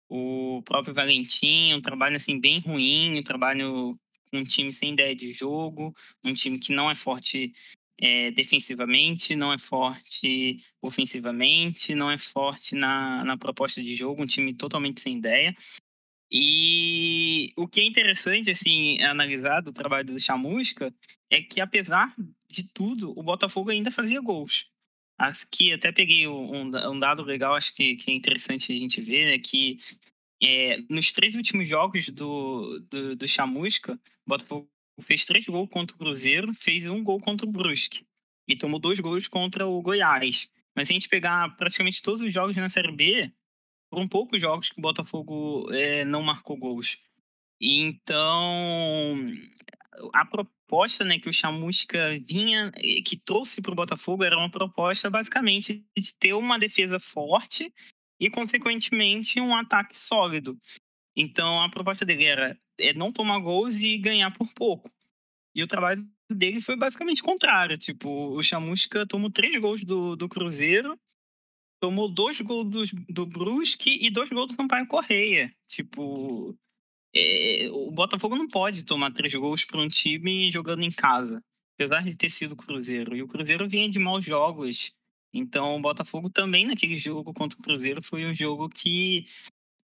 o próprio Valentim, um trabalho assim bem ruim, um trabalho um time sem ideia de jogo, um time que não é forte é, defensivamente, não é forte ofensivamente, não é forte na, na proposta de jogo, um time totalmente sem ideia. E o que é interessante, assim, analisar do trabalho do Chamusca é que, apesar de tudo, o Botafogo ainda fazia gols. Aqui até peguei um, um dado legal, acho que, que é interessante a gente ver, é que é, nos três últimos jogos do, do, do Chamusca, o Botafogo fez três gols contra o Cruzeiro, fez um gol contra o Brusque e tomou dois gols contra o Goiás. Mas se a gente pegar praticamente todos os jogos na Série B, foram poucos jogos que o Botafogo é, não marcou gols. Então, a proposta né, que o Chamusca vinha, que trouxe para o Botafogo, era uma proposta basicamente de ter uma defesa forte e, consequentemente, um ataque sólido. Então, a proposta dele era é não tomar gols e ganhar por pouco. E o trabalho dele foi basicamente contrário. Tipo, o Chamusca tomou três gols do, do Cruzeiro, tomou dois gols do, do Brusque e dois gols do Sampaio Correia. Tipo, é, o Botafogo não pode tomar três gols para um time jogando em casa. Apesar de ter sido Cruzeiro. E o Cruzeiro vinha de maus jogos. Então, o Botafogo também naquele jogo contra o Cruzeiro foi um jogo que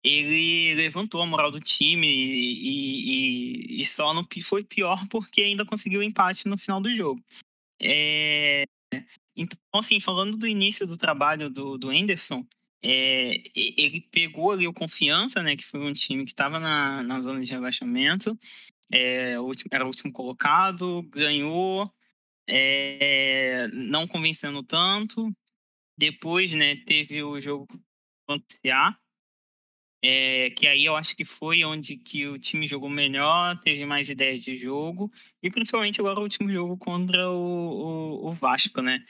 ele levantou a moral do time e, e, e só não foi pior porque ainda conseguiu o empate no final do jogo. É, então, assim, falando do início do trabalho do, do Anderson, é, ele pegou ali o Confiança, né, que foi um time que estava na, na zona de rebaixamento, é, era o último colocado, ganhou, é, não convencendo tanto. Depois, né, teve o jogo contra o CA, é, que aí eu acho que foi onde que o time jogou melhor, teve mais ideias de jogo, e principalmente agora o último jogo contra o, o, o Vasco, né?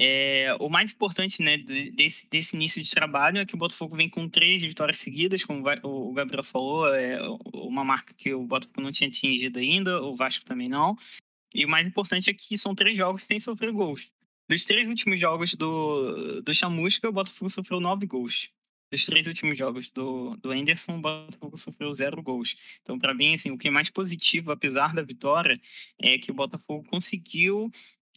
É, o mais importante né, desse, desse início de trabalho é que o Botafogo vem com três vitórias seguidas, como o Gabriel falou, é uma marca que o Botafogo não tinha atingido ainda, o Vasco também não. E o mais importante é que são três jogos sem sofrer gols. Dos três últimos jogos do, do Chamusca, o Botafogo sofreu nove gols. Dos três últimos jogos do, do Anderson, o Botafogo sofreu zero gols. Então, para mim, assim, o que é mais positivo, apesar da vitória, é que o Botafogo conseguiu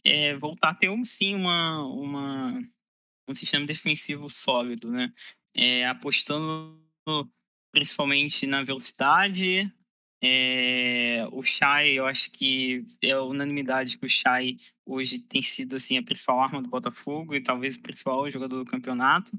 é, voltar a ter um, sim uma, uma, um sistema defensivo sólido, né? É, apostando principalmente na velocidade. É, o Chay, eu acho que é unanimidade que o Chay hoje tem sido assim, a principal arma do Botafogo e talvez o principal jogador do campeonato.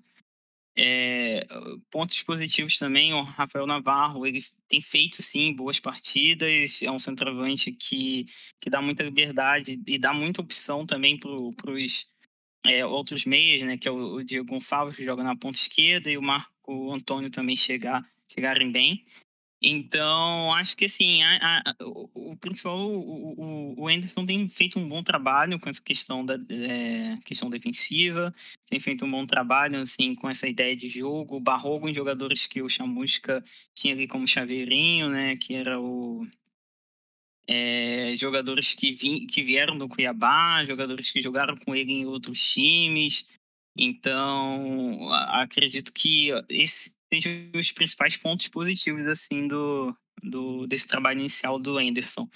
É, pontos positivos também, o Rafael Navarro, ele tem feito, sim, boas partidas, é um centroavante que, que dá muita liberdade e dá muita opção também para os é, outros meias, né, que é o, o Diego Gonçalves, que joga na ponta esquerda, e o Marco Antônio também chegar, chegarem bem. Então, acho que assim, a, a, o, o, principal, o, o, Anderson tem feito um bom trabalho com essa questão da é, questão defensiva, tem feito um bom trabalho assim com essa ideia de jogo, barrou em jogadores que o Chamusca tinha ali como chaveirinho, né, que era o é, jogadores que, vi, que vieram do Cuiabá, jogadores que jogaram com ele em outros times. Então, acredito que esse, sejam os principais pontos positivos assim do, do desse trabalho inicial do Anderson.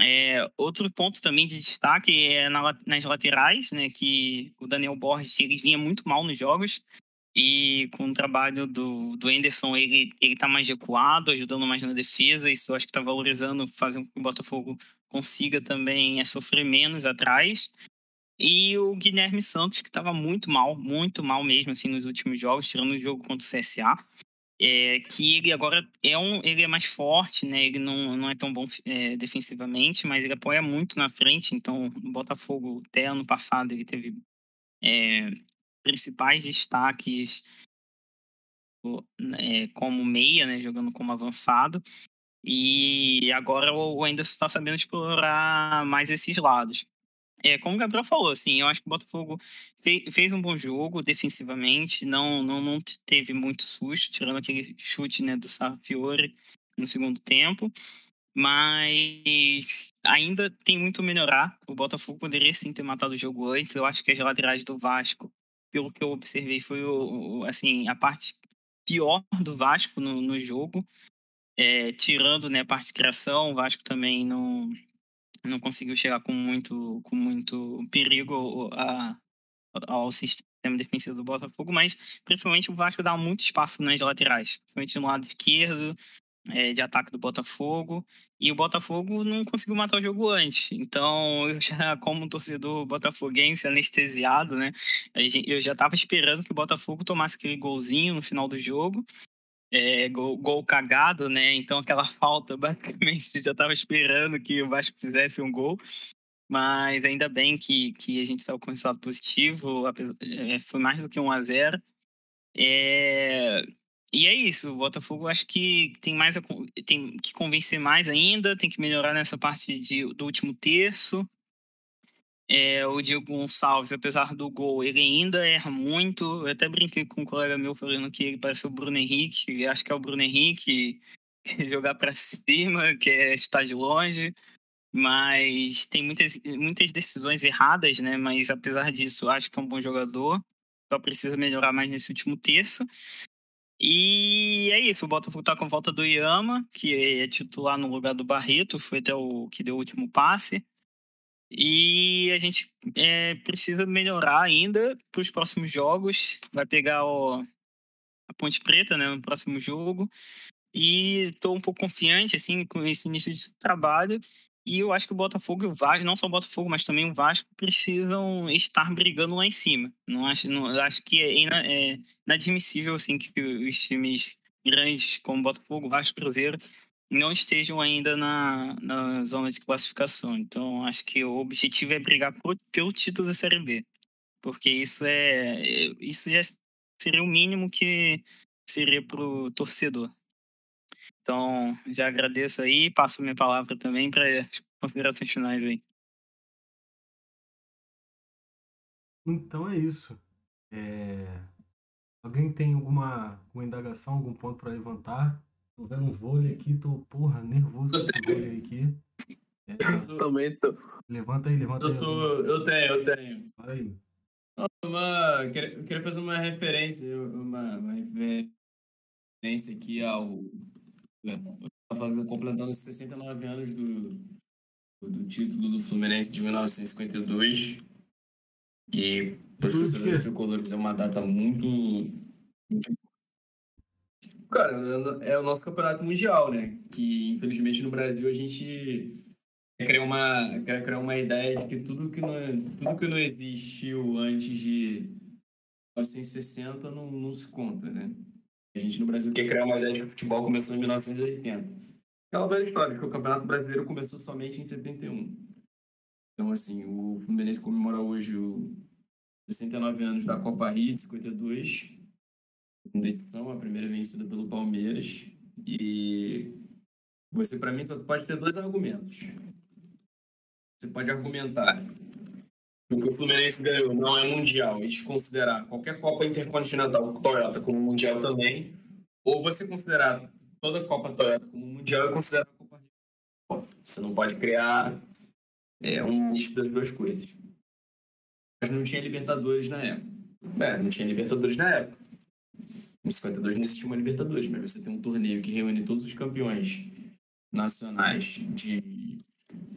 É, outro ponto também de destaque é na, nas laterais, né, que o Daniel Borges ele vinha muito mal nos jogos e com o trabalho do, do Anderson ele ele está mais recuado, ajudando mais na defesa. Isso acho que está valorizando, fazendo com que o Botafogo consiga também é, sofrer menos atrás. E o Guilherme Santos, que estava muito mal, muito mal mesmo, assim, nos últimos jogos, tirando o jogo contra o CSA. É, que ele agora é um, ele é mais forte, né? Ele não, não é tão bom é, defensivamente, mas ele apoia muito na frente. Então, no Botafogo, até ano passado, ele teve é, principais destaques é, como meia, né? Jogando como avançado. E agora o Anderson está sabendo explorar mais esses lados. É, como o Gabriel falou, assim, eu acho que o Botafogo fez, fez um bom jogo defensivamente, não, não, não teve muito susto, tirando aquele chute né, do Sarfiore no segundo tempo, mas ainda tem muito a melhorar. O Botafogo poderia sim ter matado o jogo antes. Eu acho que as laterais do Vasco, pelo que eu observei, foi o, assim, a parte pior do Vasco no, no jogo. É, tirando né, a parte de criação, o Vasco também não, não conseguiu chegar com muito, com muito perigo a, ao sistema defensivo do Botafogo, mas principalmente o Vasco dá muito espaço nas laterais, principalmente no lado esquerdo, é, de ataque do Botafogo, e o Botafogo não conseguiu matar o jogo antes. Então, eu já, como torcedor botafoguense anestesiado, né, eu já estava esperando que o Botafogo tomasse aquele golzinho no final do jogo, é, gol, gol, cagado, né? Então aquela falta, basicamente, já estava esperando que o Vasco fizesse um gol. Mas ainda bem que, que a gente saiu com resultado positivo, é, foi mais do que 1 a 0 é, E é isso, o Botafogo acho que tem mais a, tem que convencer mais ainda, tem que melhorar nessa parte de, do último terço. É, o Diego Gonçalves, apesar do gol, ele ainda erra muito. Eu até brinquei com um colega meu falando que ele parece o Bruno Henrique. Acho que é o Bruno Henrique que jogar para cima, que é estar de longe. Mas tem muitas, muitas decisões erradas, né? Mas apesar disso, acho que é um bom jogador. Só precisa melhorar mais nesse último terço. E é isso, o Botafogo tá com volta do Iama, que é titular no lugar do Barreto, foi até o que deu o último passe. E a gente é, precisa melhorar ainda para os próximos jogos. Vai pegar o, a Ponte Preta né, no próximo jogo. E estou um pouco confiante assim com esse início de trabalho. E eu acho que o Botafogo e o Vasco, não só o Botafogo, mas também o Vasco, precisam estar brigando lá em cima. Não acho, não, acho que é, é inadmissível assim, que os times grandes como Botafogo, Vasco Cruzeiro não estejam ainda na, na zona de classificação. Então, acho que o objetivo é brigar por, pelo título da Série B. Porque isso é. Isso já seria o mínimo que seria para o torcedor. Então, já agradeço aí, passo minha palavra também para considerações finais aí. Então é isso. É... Alguém tem alguma, alguma indagação, algum ponto para levantar? Tô vendo um vôlei aqui, tô, porra, nervoso com esse vôlei aqui. É, Também tô. levanta aí, levanta aí. Eu, tô, eu tenho, eu tenho. Fala aí. Uma, eu queria, eu queria fazer uma referência, uma, uma referência aqui ao. Fazendo, completando os 69 anos do, do título do Fluminense de 1952. E para os torcedores tricolores é uma data muito. Cara, é o nosso campeonato mundial, né? Que infelizmente no Brasil a gente quer criar uma, quer criar uma ideia de que tudo que não, tudo que não existiu antes de 1960 não, não se conta, né? A gente no Brasil quer criar uma ideia de que o futebol começou em 1980. Aquela velha história, que o Campeonato Brasileiro começou somente em 71. Então, assim, o Fluminense comemora hoje os 69 anos da Copa Rio de 52, competição, a primeira vencida pelo Palmeiras. E você, para mim, só pode ter dois argumentos. Você pode argumentar que o Fluminense ganhou não é mundial e desconsiderar qualquer Copa Intercontinental Toyota como mundial também, ou você considerar toda a Copa Toyota como mundial e considerar a Copa. Você não pode criar é, um misto das duas coisas. Mas não tinha Libertadores na época. É, não tinha Libertadores na época. Em 52 não existia uma Libertadores, mas você tem um torneio que reúne todos os campeões nacionais de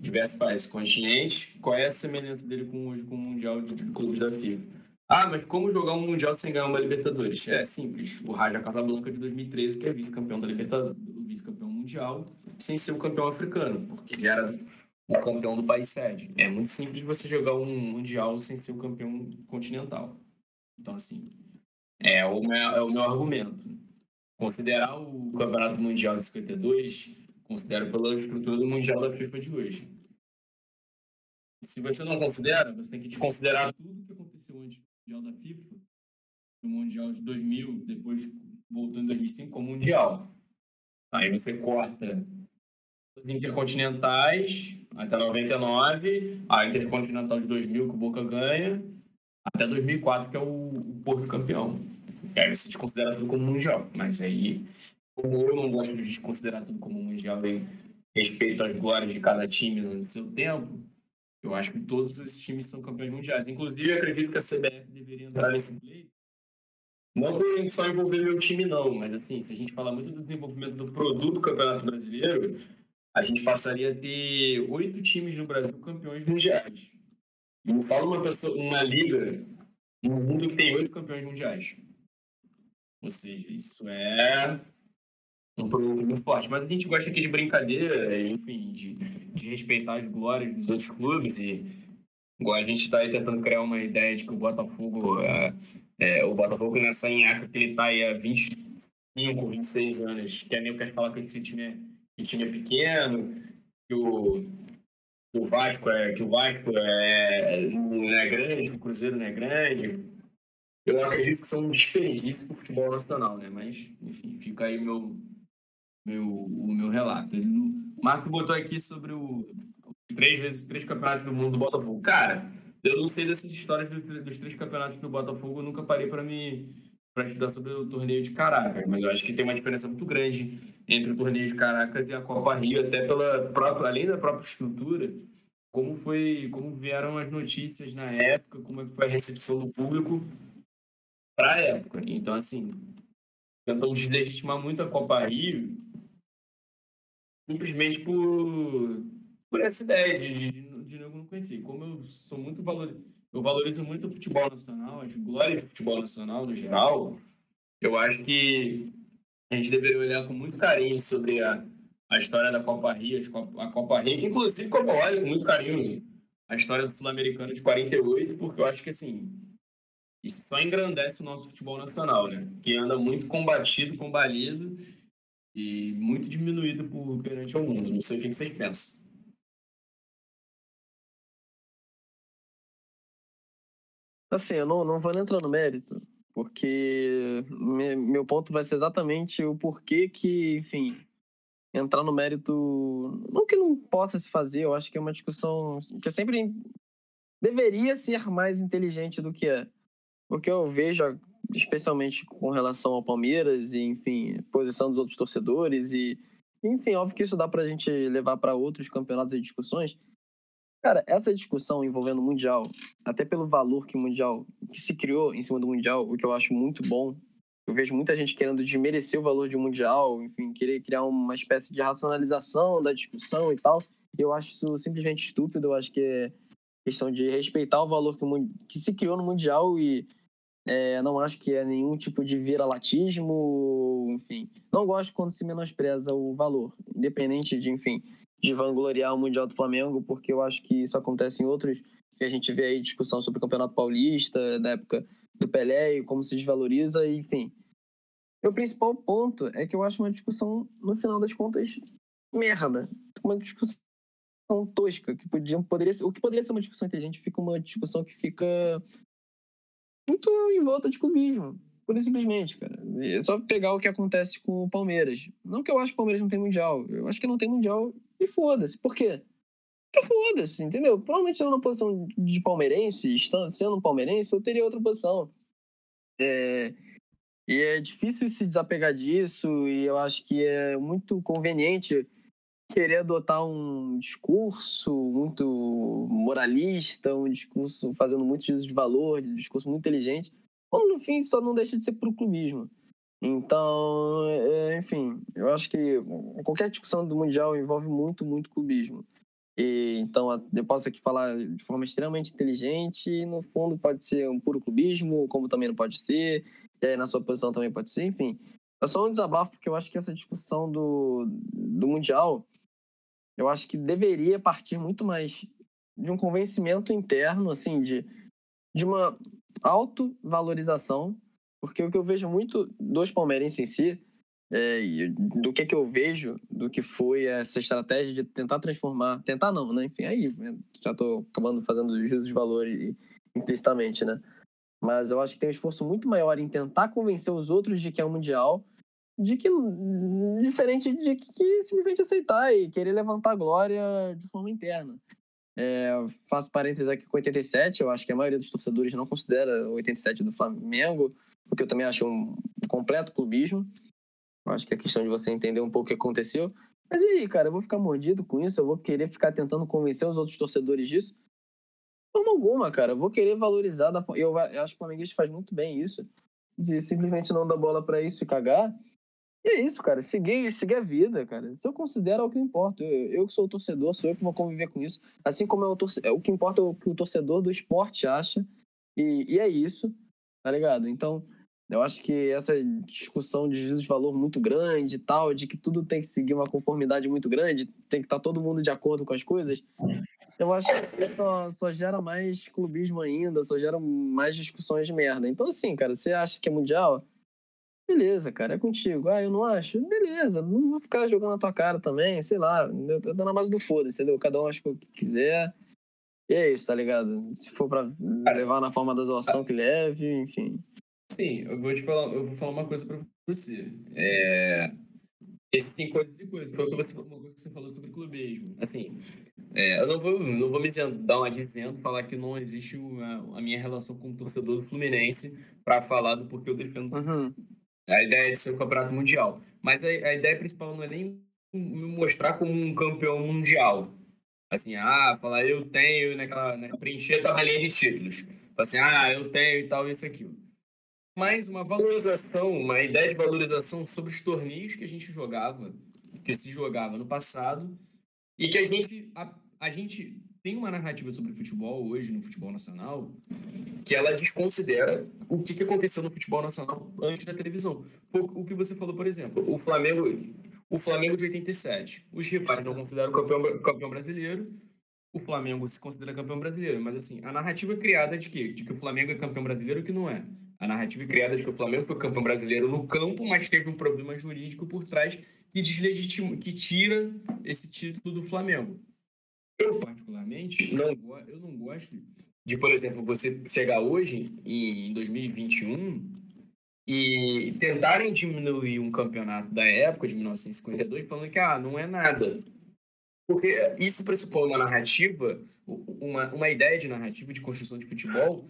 diversos países continentes. Qual é a semelhança dele com, hoje com o Mundial de Clubes da FIFA? Ah, mas como jogar um Mundial sem ganhar uma Libertadores? É simples. O Raja Casablanca de 2013, que é vice-campeão da Libertadores, vice-campeão mundial, sem ser o campeão africano, porque ele era o campeão do país sede. É muito simples você jogar um mundial sem ser o campeão continental. Então, assim, é o meu, é o meu argumento. Considerar o Campeonato Mundial de 52, considero pela estrutura do Mundial da FIFA de hoje. Se você não considera, você tem que desconsiderar tudo que aconteceu antes do Mundial da FIFA, do Mundial de 2000, depois voltando em 2005 como Mundial. Aí você corta os intercontinentais até 99, a Intercontinental de 2000 que o Boca ganha, até 2004 que é o, o Porto campeão. E aí você desconsidera tudo como mundial. Mas aí, como eu não gosto de desconsiderar tudo como mundial em respeito às glórias de cada time no seu tempo, eu acho que todos esses times são campeões mundiais. Inclusive, eu acredito que a CBF deveria entrar nesse pleito. Não por só envolver meu time, não, mas assim, se a gente falar muito do desenvolvimento do produto do Campeonato Brasileiro, a gente passaria a ter oito times no Brasil campeões mundiais. Não fala uma, pessoa, uma liga no mundo que tem oito campeões mundiais. Ou seja, isso é um produto muito forte. Mas a gente gosta aqui de brincadeira, enfim, de, de respeitar as glórias dos outros clubes e igual a gente está aí tentando criar uma ideia de que o Botafogo, é, é, o Botafogo nessa enhaca que ele está aí há 25, 26 anos, que é nem quer falar que esse time é, que time é pequeno, que o, o Vasco é que o Vasco é, não é grande, que o Cruzeiro não é grande. Eu acredito que são um para o futebol nacional, né? Mas, enfim, fica aí meu, meu, o meu relato. Ele, o Marco botou aqui sobre o três vezes três campeonatos do mundo do Botafogo. Cara, eu não sei dessas histórias dos, dos três campeonatos do Botafogo, eu nunca parei para me para estudar sobre o torneio de Caracas, mas eu acho que tem uma diferença muito grande entre o torneio de Caracas e a Copa Rio, até pela própria, além da própria estrutura, como foi, como vieram as notícias na época, como é foi a recepção do público a época. Então, assim, tentam deslegitimar muito a Copa Rio simplesmente por, por essa ideia de, de, de não conhecer. Como eu sou muito valor, eu valorizo muito o futebol nacional, as glórias do futebol nacional no geral, eu acho que a gente deveria olhar com muito carinho sobre a, a história da Copa Rio, a Copa Rio, inclusive como eu olho com muito carinho a história do Sul-Americano de 48, porque eu acho que assim, isso só engrandece o nosso futebol nacional, né? Que anda muito combatido, combalido e muito diminuído por, perante o mundo. Não sei o que vocês pensam. Assim, eu não, não vou entrar no mérito, porque meu ponto vai ser exatamente o porquê que, enfim, entrar no mérito. Não que não possa se fazer, eu acho que é uma discussão que sempre deveria ser mais inteligente do que é. Porque eu vejo, especialmente com relação ao Palmeiras, e, enfim, posição dos outros torcedores, e, enfim, óbvio que isso dá pra gente levar para outros campeonatos e discussões. Cara, essa discussão envolvendo o Mundial, até pelo valor que o Mundial, que se criou em cima do Mundial, o que eu acho muito bom. Eu vejo muita gente querendo desmerecer o valor de um Mundial, enfim, querer criar uma espécie de racionalização da discussão e tal. Eu acho isso simplesmente estúpido. Eu acho que é questão de respeitar o valor que, o, que se criou no Mundial e é, não acho que é nenhum tipo de vira-latismo, enfim. Não gosto quando se menospreza o valor, independente de, enfim, de vangloriar o Mundial do Flamengo, porque eu acho que isso acontece em outros, que a gente vê aí discussão sobre o Campeonato Paulista, da época do Pelé e como se desvaloriza, enfim. O principal ponto é que eu acho uma discussão, no final das contas, merda. Uma discussão tosca, que podia, poderia ser, o que poderia ser uma discussão inteligente fica uma discussão que fica muito em volta de clubismo. Pura e simplesmente, cara. É só pegar o que acontece com o Palmeiras. Não que eu acho que o Palmeiras não tem mundial. Eu acho que não tem mundial e foda-se. Por quê? Porque foda-se, entendeu? Provavelmente eu na posição de palmeirense, sendo palmeirense, eu teria outra posição. É... E é difícil se desapegar disso, e eu acho que é muito conveniente querer adotar um discurso muito moralista, um discurso fazendo muito juízo de valor, um discurso muito inteligente, quando no fim só não deixa de ser pro clubismo. Então, é, enfim, eu acho que qualquer discussão do Mundial envolve muito, muito clubismo. E, então, eu posso aqui falar de forma extremamente inteligente, e no fundo pode ser um puro clubismo, como também não pode ser, e aí na sua posição também pode ser, enfim. É só um desabafo, porque eu acho que essa discussão do, do Mundial eu acho que deveria partir muito mais de um convencimento interno, assim, de, de uma autovalorização, porque o que eu vejo muito dos palmeirenses em si, é, e do que, que eu vejo do que foi essa estratégia de tentar transformar, tentar não, né? Enfim, aí né, já estou acabando fazendo juízo de valor implicitamente, né? Mas eu acho que tem um esforço muito maior em tentar convencer os outros de que é um mundial, de que diferente de que simplesmente aceitar e querer levantar a glória de forma interna. É, faço parênteses aqui com 87, eu acho que a maioria dos torcedores não considera o 87 do Flamengo, porque eu também acho um completo clubismo. Eu acho que é questão de você entender um pouco o que aconteceu. Mas e aí, cara, eu vou ficar mordido com isso? Eu vou querer ficar tentando convencer os outros torcedores disso? De forma alguma, cara. Eu vou querer valorizar. Da... Eu, eu acho que o Flamenguista faz muito bem isso. De simplesmente não dar bola para isso e cagar. E é isso, cara. Seguir, seguir a vida, cara. Isso eu considero é o que importa. Eu, que sou o torcedor, sou eu que vou conviver com isso. Assim como é o, torce... O que importa é o que o torcedor do esporte acha. E, e é isso, tá ligado? Então, eu acho que essa discussão de juízo de valor muito grande e tal, de que tudo tem que seguir uma conformidade muito grande, tem que estar tá todo mundo de acordo com as coisas, eu acho que só, só gera mais clubismo ainda, só gera mais discussões de merda. Então, assim, cara, você acha que é mundial? Beleza, cara, é contigo. Ah, eu não acho? Beleza, não vou ficar jogando na tua cara também, sei lá. Eu tô na base do foda-se, entendeu? Cada um acha o que quiser. E é isso, tá ligado? Se for pra levar na forma da zoação, que leve, enfim. Sim, eu vou te falar, eu vou falar uma coisa pra você. É... Tem coisas e coisas. Foi uma coisa que você falou sobre clubismo. Assim, é, eu não vou, não vou me dar uma dizendo, falar que não existe uma, a minha relação com o torcedor do Fluminense para falar do porquê eu defendo uhum. A ideia de ser um campeonato mundial. Mas a, a ideia principal não é nem me mostrar como um campeão mundial. Assim, ah, falar eu tenho naquela. Né, preencher a tabelinha de títulos. Assim, ah, eu tenho e tal, isso aquilo. Mas uma valorização, uma ideia de valorização sobre os torneios que a gente jogava, que se jogava no passado, e que a gente, a, a gente tem uma narrativa sobre futebol hoje, no futebol nacional, que ela desconsidera o que, que aconteceu no futebol nacional antes da televisão. O, o que você falou, por exemplo, o Flamengo, o Flamengo de 87. Os rivais não consideram campeão, campeão brasileiro, o Flamengo se considera campeão brasileiro. Mas, assim, a narrativa criada de que, de que o Flamengo é campeão brasileiro, que não é. A narrativa criada de que o Flamengo foi campeão brasileiro no campo, mas teve um problema jurídico por trás que deslegitima, que tira esse título do Flamengo. Eu, particularmente, não, eu não gosto de, por exemplo, você chegar hoje, em 2021, e tentarem diminuir um campeonato da época, de 1952, falando que ah, não é nada. Porque isso pressupõe uma narrativa, uma, uma ideia de narrativa de construção de futebol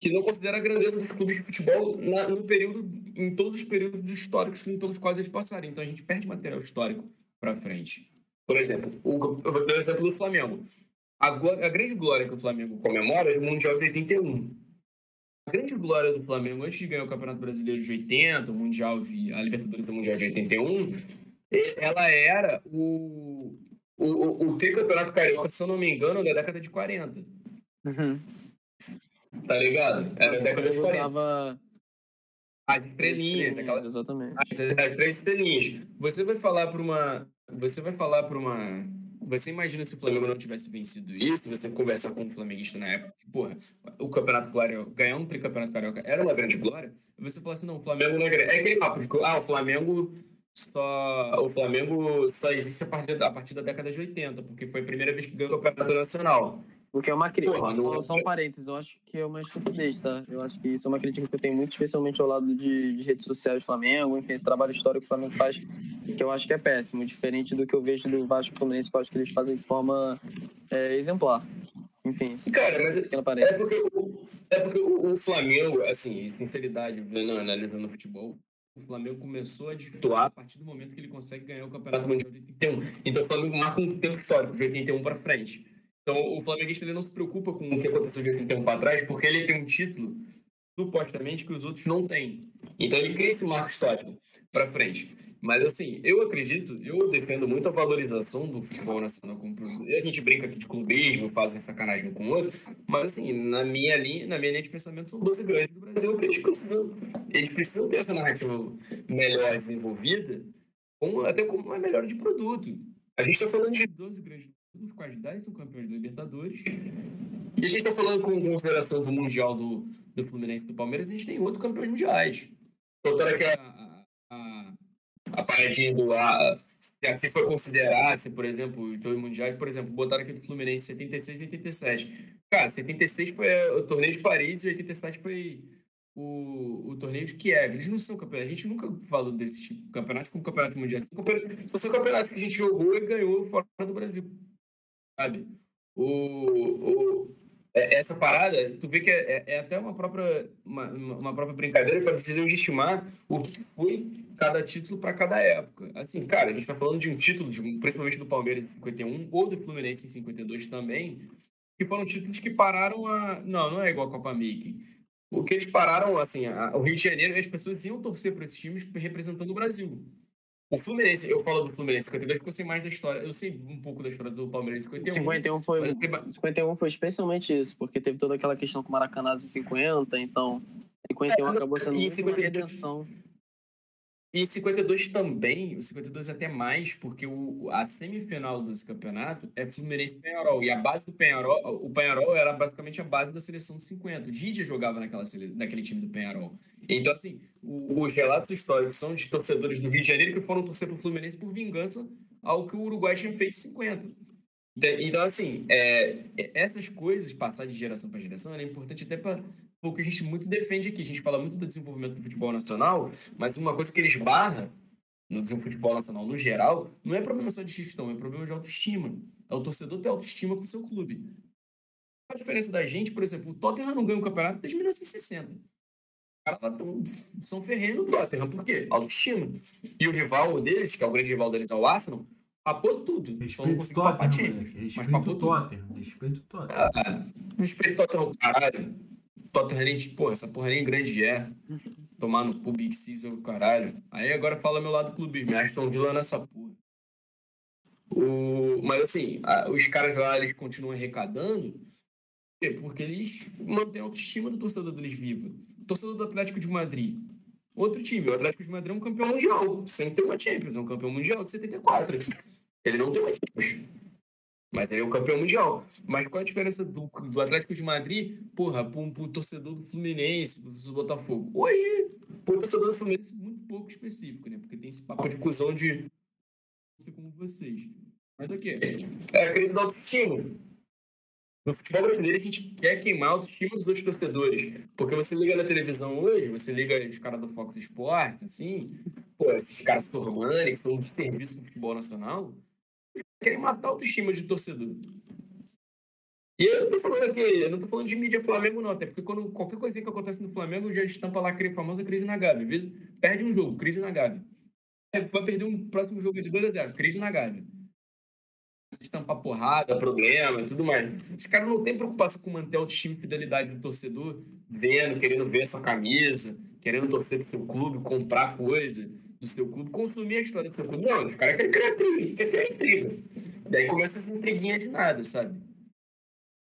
que não considera a grandeza dos clubes de futebol na, no período, em todos os períodos históricos pelos quais eles passaram. Então a gente perde material histórico para frente. Por exemplo, o, eu vou dar o exemplo do Flamengo. A, a, grande glória que o Flamengo comemora é o Mundial de 81. A grande glória do Flamengo antes de ganhar o Campeonato Brasileiro de 80, o Mundial de, a Libertadores do Mundial de 81, ela era o, o, o, o tricampeonato carioca, se eu não me engano, da década de 40. Uhum. Tá ligado? Era a década de 40. Usava... As estrelinhas, aquelas, exatamente. As, as três estrelinhas. Você vai falar para uma você vai falar para uma. Você imagina se o Flamengo não tivesse vencido isso, você conversar com um flamenguista na época, que, porra, o Campeonato Carioca, ganhar um tricampeonato carioca era uma grande glória, você fala assim, não, o Flamengo não é grande. É aquele papo de ah, o Flamengo só. O Flamengo só existe a partir, da, a partir da década de 80, porque foi a primeira vez que ganhou o Campeonato Nacional. Porque é uma crítica. Só, só um parênteses, eu acho que é uma estupidez, tá? Eu acho que isso é uma crítica que eu tenho muito, especialmente ao lado de, de redes sociais do Flamengo, enfim, esse trabalho histórico que o Flamengo faz, que eu acho que é péssimo, diferente do que eu vejo do Vasco Fluminense, que eu acho que eles fazem de forma é, exemplar. Enfim, isso. Cara, mas é porque, o, é porque o, o Flamengo, assim, sinceridade, vendo, analisando o futebol, o Flamengo começou a destoar a partir do momento que ele consegue ganhar o Campeonato Mundial de 81. Então o Flamengo marca um tempo histórico, de 81 para frente. Então, o flamenguista ele não se preocupa com o que aconteceu de 80 tempo para trás, porque ele tem um título, supostamente, que os outros não têm. Então, ele cria esse marco histórico para frente. Mas, assim, eu acredito, eu defendo muito a valorização do futebol nacional como produto. A gente brinca aqui de clubismo, faz sacanagem um com o outro, mas, assim, na minha linha, na minha linha de pensamento, são 12 grandes do Brasil que eles precisam. Eles precisam ter essa narrativa melhor desenvolvida, como, até como uma melhora de produto. A gente está falando de 12 grandes dos quais 10 são campeões da Libertadores. E a gente está falando com consideração do Mundial do, do Fluminense e do Palmeiras, a gente tem outros campeões mundiais. Soltaram aqui a, a, a, a paradinha do. A, se a FIFA considerasse, por exemplo, os dois mundiais, por exemplo, botaram aqui do Fluminense 76 e 87. Cara, 76 foi o torneio de Paris e 87 foi o, o torneio de Kiev. Eles não são campeonatos. A gente nunca falou desse tipo de campeonato como campeonato mundial. São campeonatos que a gente jogou e ganhou fora do Brasil. Sabe? O, o, é, essa parada, tu vê que é, é, é até uma própria, uma, uma própria brincadeira para você estimar o que foi cada título para cada época. Assim, cara, a gente tá falando de um título, de, principalmente do Palmeiras em 51 ou do Fluminense em 52 também, que foram títulos que pararam a. Não, não é igual a Copa Mickey. O que eles pararam, assim, a, o Rio de Janeiro, as pessoas iam torcer para esses times representando o Brasil. O Fluminense, eu falo do Fluminense 52 porque eu sei mais da história. Eu sei um pouco da história do Palmeiras 51. 51 foi, 51 foi especialmente isso, porque teve toda aquela questão com o Maracanã dos 50, então 51 é, acabou sendo muito uma redenção. E 52 também, o 52 até mais, porque o, a semifinal desse campeonato é Fluminense Penharol. E a base do Penharol, o Penharol era basicamente a base da seleção de 50. O Didier jogava naquela, naquele time do Penharol. Então, assim, o, os relatos históricos são de torcedores do Rio de Janeiro que foram torcer pro Fluminense por vingança ao que o Uruguai tinha feito em 50. Então, assim, é, essas coisas, passar de geração para geração, é importante até para o que a gente muito defende aqui. A gente fala muito do desenvolvimento do futebol nacional, mas uma coisa que eles barram no desenvolvimento do futebol nacional no geral, não é problema só de gestão, é problema de autoestima. É o torcedor ter autoestima com o seu clube. A diferença da gente, por exemplo, o Tottenham não ganha um campeonato desde 1960. Os caras lá tão, são ferrenhos do Tottenham. Por quê? Autoestima. E o rival deles, que é o grande rival deles, é o Arsenal, papou tudo. Eles não conseguiu papar Champions. Mas papou tudo. Respeito o Tottenham. Ah, respeito o Tottenham, caralho. Tottenham pô, essa porra nem grande é. Tomar no cu Big Season, caralho. Aí agora fala meu lado clubismo. Aston Villa nessa porra. O... Mas assim, a, os caras lá, eles continuam arrecadando porque eles mantêm a autoestima do torcedor deles viva. O torcedor do Atlético de Madrid. Outro time, o Atlético de Madrid é um campeão mundial, sem ter uma Champions, é um campeão mundial de 74. Ele não tem uma Champions. Mas ele é o campeão mundial. Mas qual a diferença do, do Atlético de Madrid, porra, pro, pro torcedor do Fluminense, do Botafogo? Hoje, pro torcedor do Fluminense, muito pouco específico, né? Porque tem esse papo de cuzão de ser como vocês. Mas o quê? É a crise da autoestima. No futebol brasileiro, a gente quer queimar a autoestima dos outros torcedores. Porque você liga na televisão hoje, você liga os caras do Fox Sports, assim, pô, esses caras formando, que estão de serviço do futebol nacional querem matar a autoestima de torcedor. E eu não tô falando aqui, eu não tô falando de mídia Flamengo, não, até porque quando qualquer coisa que acontece no Flamengo já estampa lá a famosa crise na Gávea. Às vezes perde um jogo, crise na Gávea. Vai perder um próximo jogo de 2x0, crise na Gávea. Estampar porrada, problema e tudo mais. Esse cara não tem preocupação com manter a autoestima e fidelidade do torcedor, vendo, querendo ver a sua camisa, querendo torcer pro clube, comprar coisa do seu clube, consumir a história do seu clube. Não, os caras querem criar intriga, criar intriga. Daí começa essa intriguinha de nada, sabe?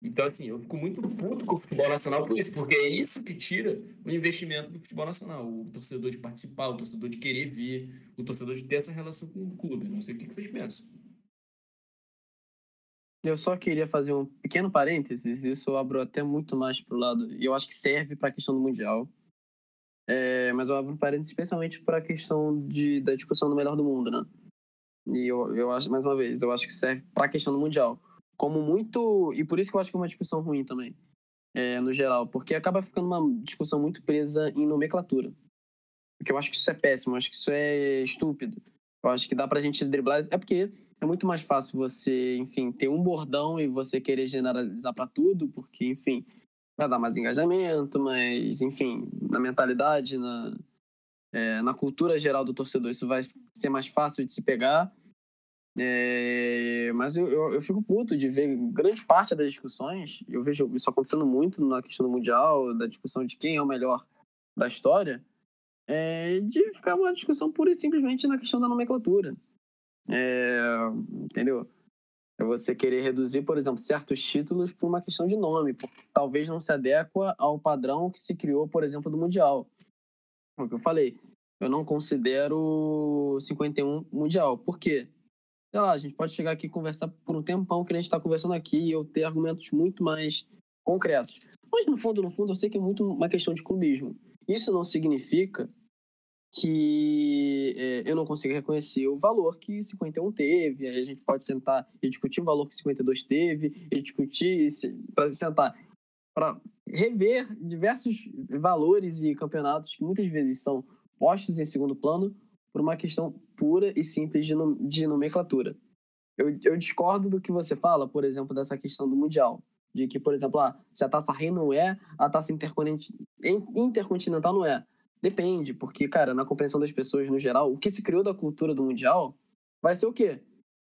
Então, assim, eu fico muito puto com o futebol nacional por isso, porque é isso que tira o investimento do futebol nacional. O torcedor de participar, o torcedor de querer ver, o torcedor de ter essa relação com o clube. Não sei o que vocês pensam. Eu só queria fazer um pequeno parênteses, isso abro até muito mais pro lado, e eu acho que serve para a questão do Mundial. É, mas eu abro parênteses especialmente para a questão de, da discussão do melhor do mundo, né? E eu, eu acho, mais uma vez, eu acho que serve para a questão do Mundial. Como muito. E por isso que eu acho que é uma discussão ruim também, é, no geral, porque acaba ficando uma discussão muito presa em nomenclatura. Porque eu acho que isso é péssimo, eu acho que isso é estúpido. Eu acho que dá pra gente driblar. É porque é muito mais fácil você, enfim, ter um bordão e você querer generalizar para tudo, porque, enfim, vai dar mais engajamento, mas, enfim, na mentalidade, na, é, na cultura geral do torcedor, isso vai ser mais fácil de se pegar. É, mas eu, eu, eu, fico puto de ver grande parte das discussões, eu vejo isso acontecendo muito na questão do Mundial, da discussão de quem é o melhor da história, é, de ficar uma discussão pura e simplesmente na questão da nomenclatura. É, entendeu? É você querer reduzir, por exemplo, certos títulos por uma questão de nome, porque talvez não se adequa ao padrão que se criou, por exemplo, do Mundial. É o que eu falei. Eu não considero 51 Mundial. Por quê? sei lá, a gente pode chegar aqui e conversar por um tempão que a gente está conversando aqui e eu ter argumentos muito mais concretos. Mas no fundo, no fundo, eu sei que é muito uma questão de clubismo. Isso não significa que é, eu não consigo reconhecer o valor que 51 teve. Aí a gente pode sentar e discutir o valor que 52 teve, e discutir, para sentar, para rever diversos valores e campeonatos que muitas vezes são postos em segundo plano por uma questão pura e simples de, de nomenclatura. Eu, eu, discordo do que você fala, por exemplo, dessa questão do Mundial. De que, por exemplo, ah, se a Taça Rei não é, a Taça Intercontinental não é. Depende, porque, cara, na compreensão das pessoas no geral, o que se criou da cultura do Mundial vai ser o quê?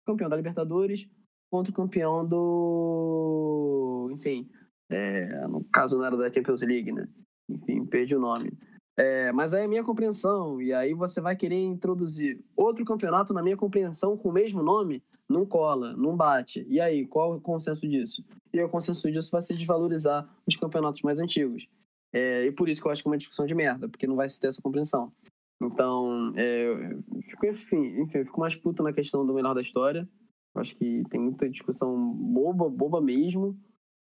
Campeão da Libertadores contra o campeão do. Enfim, é, no caso não era da Champions League, né? Enfim, perdi o nome. É, mas aí é a minha compreensão, e aí você vai querer introduzir outro campeonato na minha compreensão com o mesmo nome, não cola, não bate. E aí, qual é o consenso disso? E o consenso disso vai ser desvalorizar os campeonatos mais antigos. É, e por isso que eu acho que é uma discussão de merda, porque não vai se ter essa compreensão. Então, é, fico, enfim, enfim, eu fico mais puto na questão do melhor da história. Eu acho que tem muita discussão boba, boba mesmo,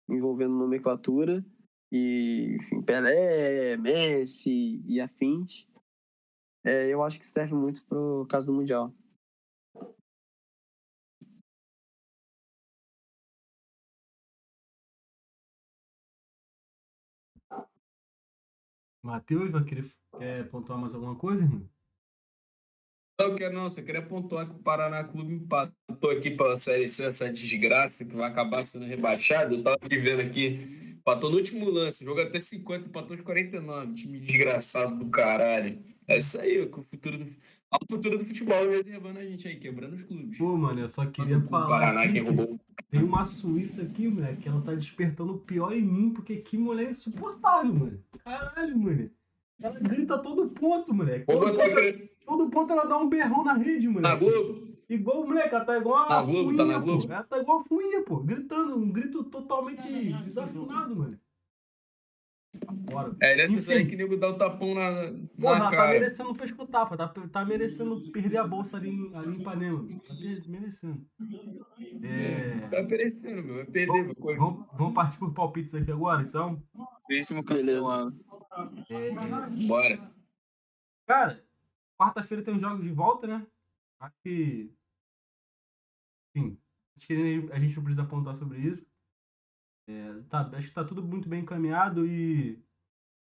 envolvendo nomenclatura e enfim, Pelé, Messi e afins, é, eu acho que serve muito pro caso do Mundial. Matheus, vai querer quer pontuar mais alguma coisa, irmão? Não quero não, só queria pontuar que o Paraná Clube empatou aqui pela Série C, essa desgraça que vai acabar sendo rebaixado. Eu tava vivendo aqui Empatou no último lance, jogo até 50, empatou de 49. Time desgraçado do caralho. É isso aí, o futuro do, o futuro do futebol reservando a gente aí, quebrando os clubes. Pô, mano, eu só queria o falar. Paraná que roubou. Tem uma Suíça aqui, moleque, ela tá despertando o pior em mim, porque que mulher insuportável, mano. Caralho, mano. Ela grita todo ponto, moleque. Todo, ponto, todo ponto ela dá um berrão na rede, moleque. Na Globo? Igual, moleque, ela tá igual a. Na Globo, fuinha, tá na Globo? Pô. Ela tá igual a fuinha, pô. Gritando, um grito totalmente desafinado, mano. Bora. É nessas aí que nego dá o tapão na, na Porra, cara. tá merecendo um pescotapa, tá, tá merecendo perder a bolsa ali, em- ali em Ipanema. Tá merecendo. É... Tá merecendo, meu. Vai perder, meu. Coisa. Vamos, vamos partir por palpites aqui agora, então? Beleza. cancelado. É, é, Bora. Cara, quarta-feira tem os jogos de volta, né? Acho que. Enfim, acho que a gente não precisa apontar sobre isso. É, tá, acho que tá tudo muito bem encaminhado e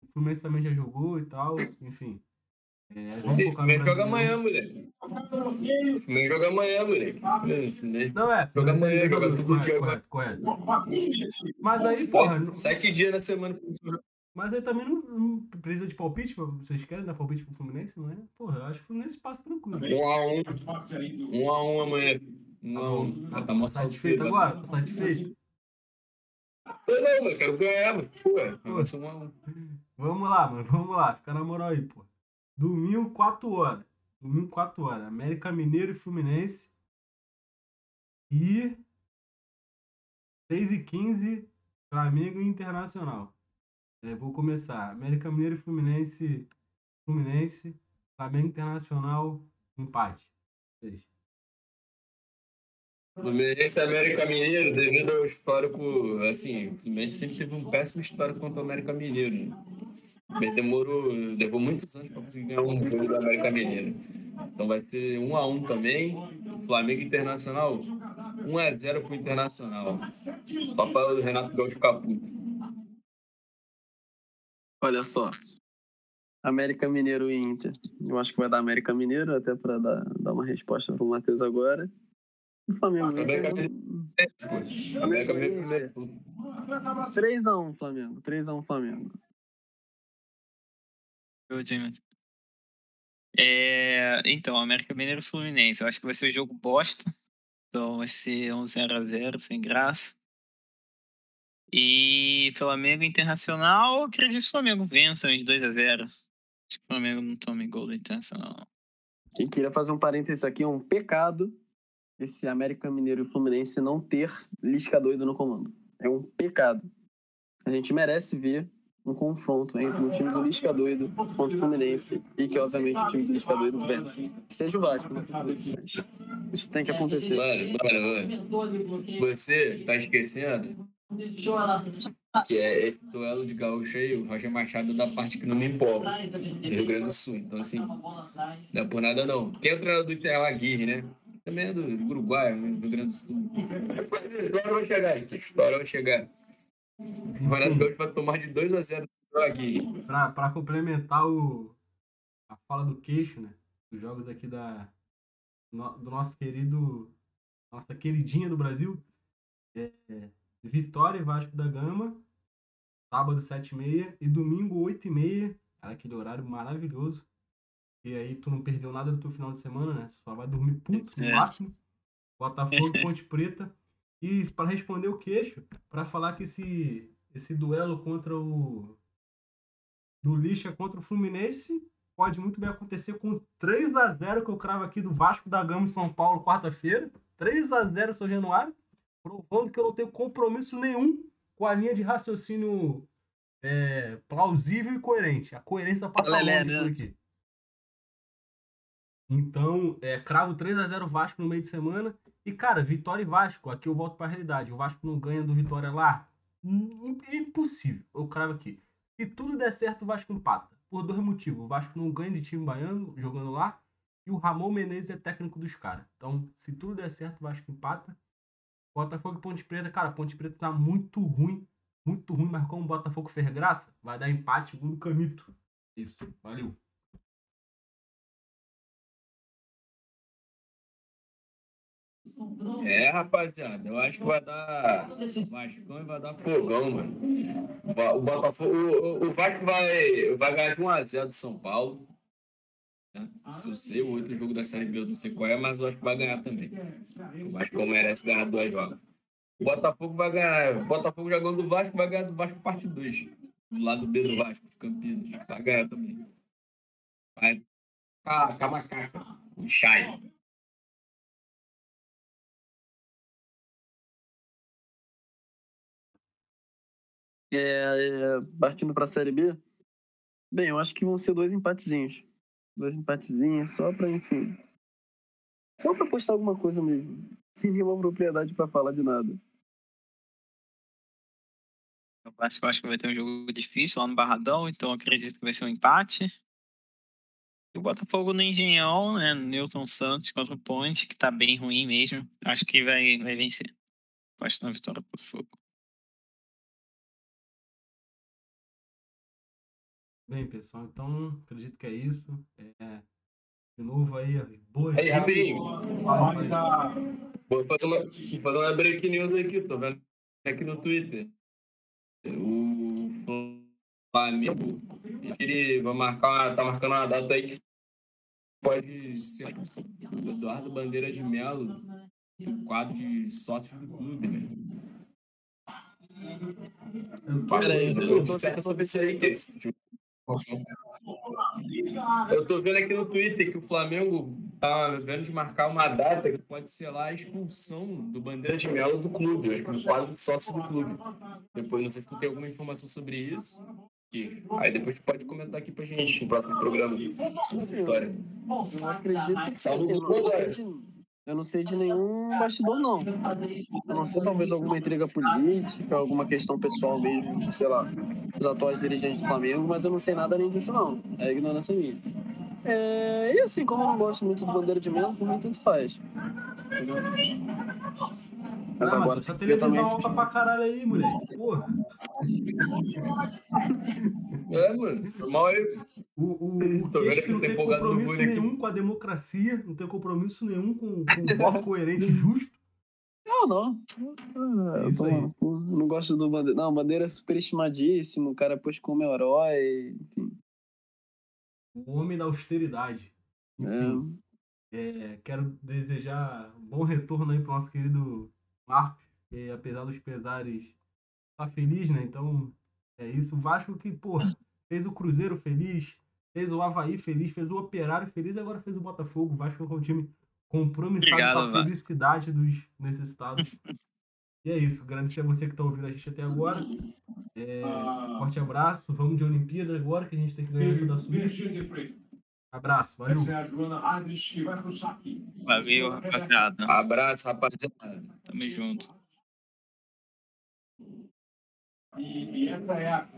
o Fluminense também já jogou e tal, enfim. É, Fluminense joga amanhã, moleque. Fluminense joga amanhã, moleque. Não é. Joga amanhã, joga todo dia correto, correto, correto. Mas aí, porra, não- Sete dias na semana. Mas aí também não, não precisa de palpite? Vocês querem dar palpite pro Fluminense, não é? Porra, eu acho que o Fluminense passa tranquilo. Um a um. Um a um amanhã. Um. Ah, tá mó Satisfeito salteiro. agora? Tá satisfeito? Eu não, mano. Quero ganhar, mano. Pô, um a um. Vamos lá, mano. Vamos lá. Fica na moral aí, pô. Domingo, 4 horas. Domingo, 4 horas. América Mineiro e Fluminense. E 6 e 15 Flamengo e Internacional. É, vou começar. América Mineiro e Fluminense. Fluminense. Flamengo Internacional. Empate. Seis. Fluminense e América Mineiro, devido ao histórico, assim, o Fluminense sempre teve um péssimo histórico contra o América Mineiro. né? Mas demorou, levou muitos anos para conseguir ganhar um jogo do América Mineiro. Então vai ser 1 a 1 também. Flamengo Internacional, 1 a 0 pro Internacional. Só para o Renato Gaúcho ficar puto. Olha só. América Mineiro e Inter. Eu acho que vai dar América Mineiro, até pra dar, dar uma resposta pro Matheus agora. Flamengo. América Inter, Mineiro. América Mineiro primeiro. 3x1 Flamengo. 3x1 Flamengo. Eu, James. É, então, América Mineiro e Fluminense. Eu acho que vai ser um jogo bosta. Então vai ser um 0x0, sem graça. E Flamengo Internacional, eu acredito que o Flamengo vença uns 2x0. Acho que o Flamengo não tome gol do Internacional. Quem queria fazer um parênteses aqui, é um pecado esse América Mineiro e Fluminense não ter Lisca doido no comando. É um pecado. A gente merece ver um confronto entre o time do Lisca doido contra o Fluminense e que, obviamente, o time do Lisca doido vença. Seja o Vasco. Isso tem que acontecer. Mano, mano. Você tá esquecendo que é esse duelo de gaúcho aí, o Roger Machado da parte que não me empolga, do Rio Grande do Sul. Então, assim, não é por nada não. Quem é o treinador do Inter Aguirre, né? Também é do Uruguai, do Rio Grande do Sul. História vai chegar, gente. História vai chegar. O Ronaldo Gaúcho vai tomar de 2 a 0 do Aguirre. Pra, pra complementar o, a fala do queixo, né? Dos jogos aqui da, do nosso querido. Nossa queridinha do Brasil. É, é, Vitória e Vasco da Gama. Sábado, 7h30. E domingo, 8h30. Cara, aquele horário maravilhoso. E aí tu não perdeu nada do teu final de semana, né? Só vai dormir puto no É. máximo. Botafogo Ponte Preta. E para responder o queixo, para falar que esse, esse duelo contra o. Do Lixa contra o Fluminense pode muito bem acontecer com 3 a 0 que eu cravo aqui do Vasco da Gama em São Paulo, quarta-feira. 3 a 0 São Januário. Provando que eu não tenho compromisso nenhum com a linha de raciocínio é, plausível e coerente. A coerência passa longe aqui. Então, é, cravo 3 a 0 Vasco no meio de semana. E, cara, Vitória e Vasco, aqui eu volto pra realidade. O Vasco não ganha do Vitória lá. Impossível. Eu cravo aqui. Se tudo der certo, o Vasco empata. Por dois motivos. O Vasco não ganha de time baiano jogando lá. E o Ramon Menezes é técnico dos caras. Então, se tudo der certo, o Vasco empata. Botafogo e Ponte Preta, cara, Ponte Preta tá muito ruim. Muito ruim, mas como o Botafogo fez graça, vai dar empate segundo o Camito. Isso, valeu. É, rapaziada, eu acho que vai dar Vascão e vai dar fogão, mano. O Botafogo, o, o Vasco vai, vai ganhar de 1x0 do São Paulo. né? Se eu sei, o outro jogo da Série B eu não sei qual é, mas eu acho que vai ganhar também. O Vasco merece ganhar dois jogos. O Botafogo vai ganhar. O Botafogo jogando do Vasco vai ganhar do Vasco parte 2. Do lado B do Vasco, de Campinas. Vai ganhar também. Vai. Ah, com a É, é, partindo pra Série B, bem, eu acho que vão ser dois empatezinhos. Dois empatezinhos, só pra, enfim. Só pra postar alguma coisa mesmo. Sem nenhuma propriedade pra falar de nada. Eu acho, eu acho que vai ter um jogo difícil lá no Barradão, então acredito que vai ser um empate. E o Botafogo no Engenhão, né? Newton Santos contra o Ponte, que tá bem ruim mesmo. Acho que vai, vai vencer. Aposto na vitória do Botafogo. Bem, pessoal, então acredito que é isso. É, de novo aí, boas Aí, rapidinho. Vou fazer uma, vou fazer uma break news aqui, tô vendo aqui no Twitter. O Flamengo, ele vai marcar uma, tá marcando uma data aí que pode ser o Eduardo Bandeira de Melo do quadro de sócios do clube, né? Eu tô- Pera aí, eu tô- Certo sobre isso aí, Eu tô vendo aqui no Twitter que o Flamengo tá vendo de marcar uma data que pode ser lá a expulsão do Bandeira de Melo do clube, eu acho que no quadro de sócio do clube. Depois, não sei se tu tem alguma informação sobre isso. que- Aí depois tu pode comentar aqui pra gente no próximo programa. Essa história. Eu não acredito que Salvo eu não, sei de- nenhum bastidor, não. Eu não sei, talvez alguma intriga política, alguma questão pessoal mesmo, sei lá, dos atuais dirigentes do Flamengo, mas eu não sei nada além disso, não. É ignorância minha. É, e assim, como eu não gosto muito do Bandeira de Melo, por mim tanto faz. Mas Não, agora tem que ver também televisão se alta pra caralho aí, moleque. Porra. É, mano, foi mal aí. O, o, o Tô vendo Queixo que não tá tem compromisso vôlei aqui. nenhum com a democracia, não tem compromisso nenhum com, com um voto coerente e justo. Não, não. É eu, tô- eu não gosto do Bandeira. Não, Bandeira é superestimadíssimo, o cara pôs como herói, enfim. O homem da austeridade. Enfim, é, quero desejar um bom retorno aí pro nosso querido Marcos, que apesar dos pesares, tá feliz, né? Então, é isso. O Vasco que, porra, fez o Cruzeiro feliz, fez o Havaí feliz, fez o Operário feliz e agora fez o Botafogo. O Vasco é um time compromissado Obrigado, com a felicidade dos necessitados. e é isso. Agradecer a você que tá ouvindo a gente até agora. É, Ah, forte abraço. Vamos de Olimpíada agora, que a gente tem que ganhar essa da Suíça. Abraço, valeu. Essa é a Joana Adres que vai pro saque. Valeu, rapaziada. Abraço, rapaziada. Tamo junto. E, e essa é a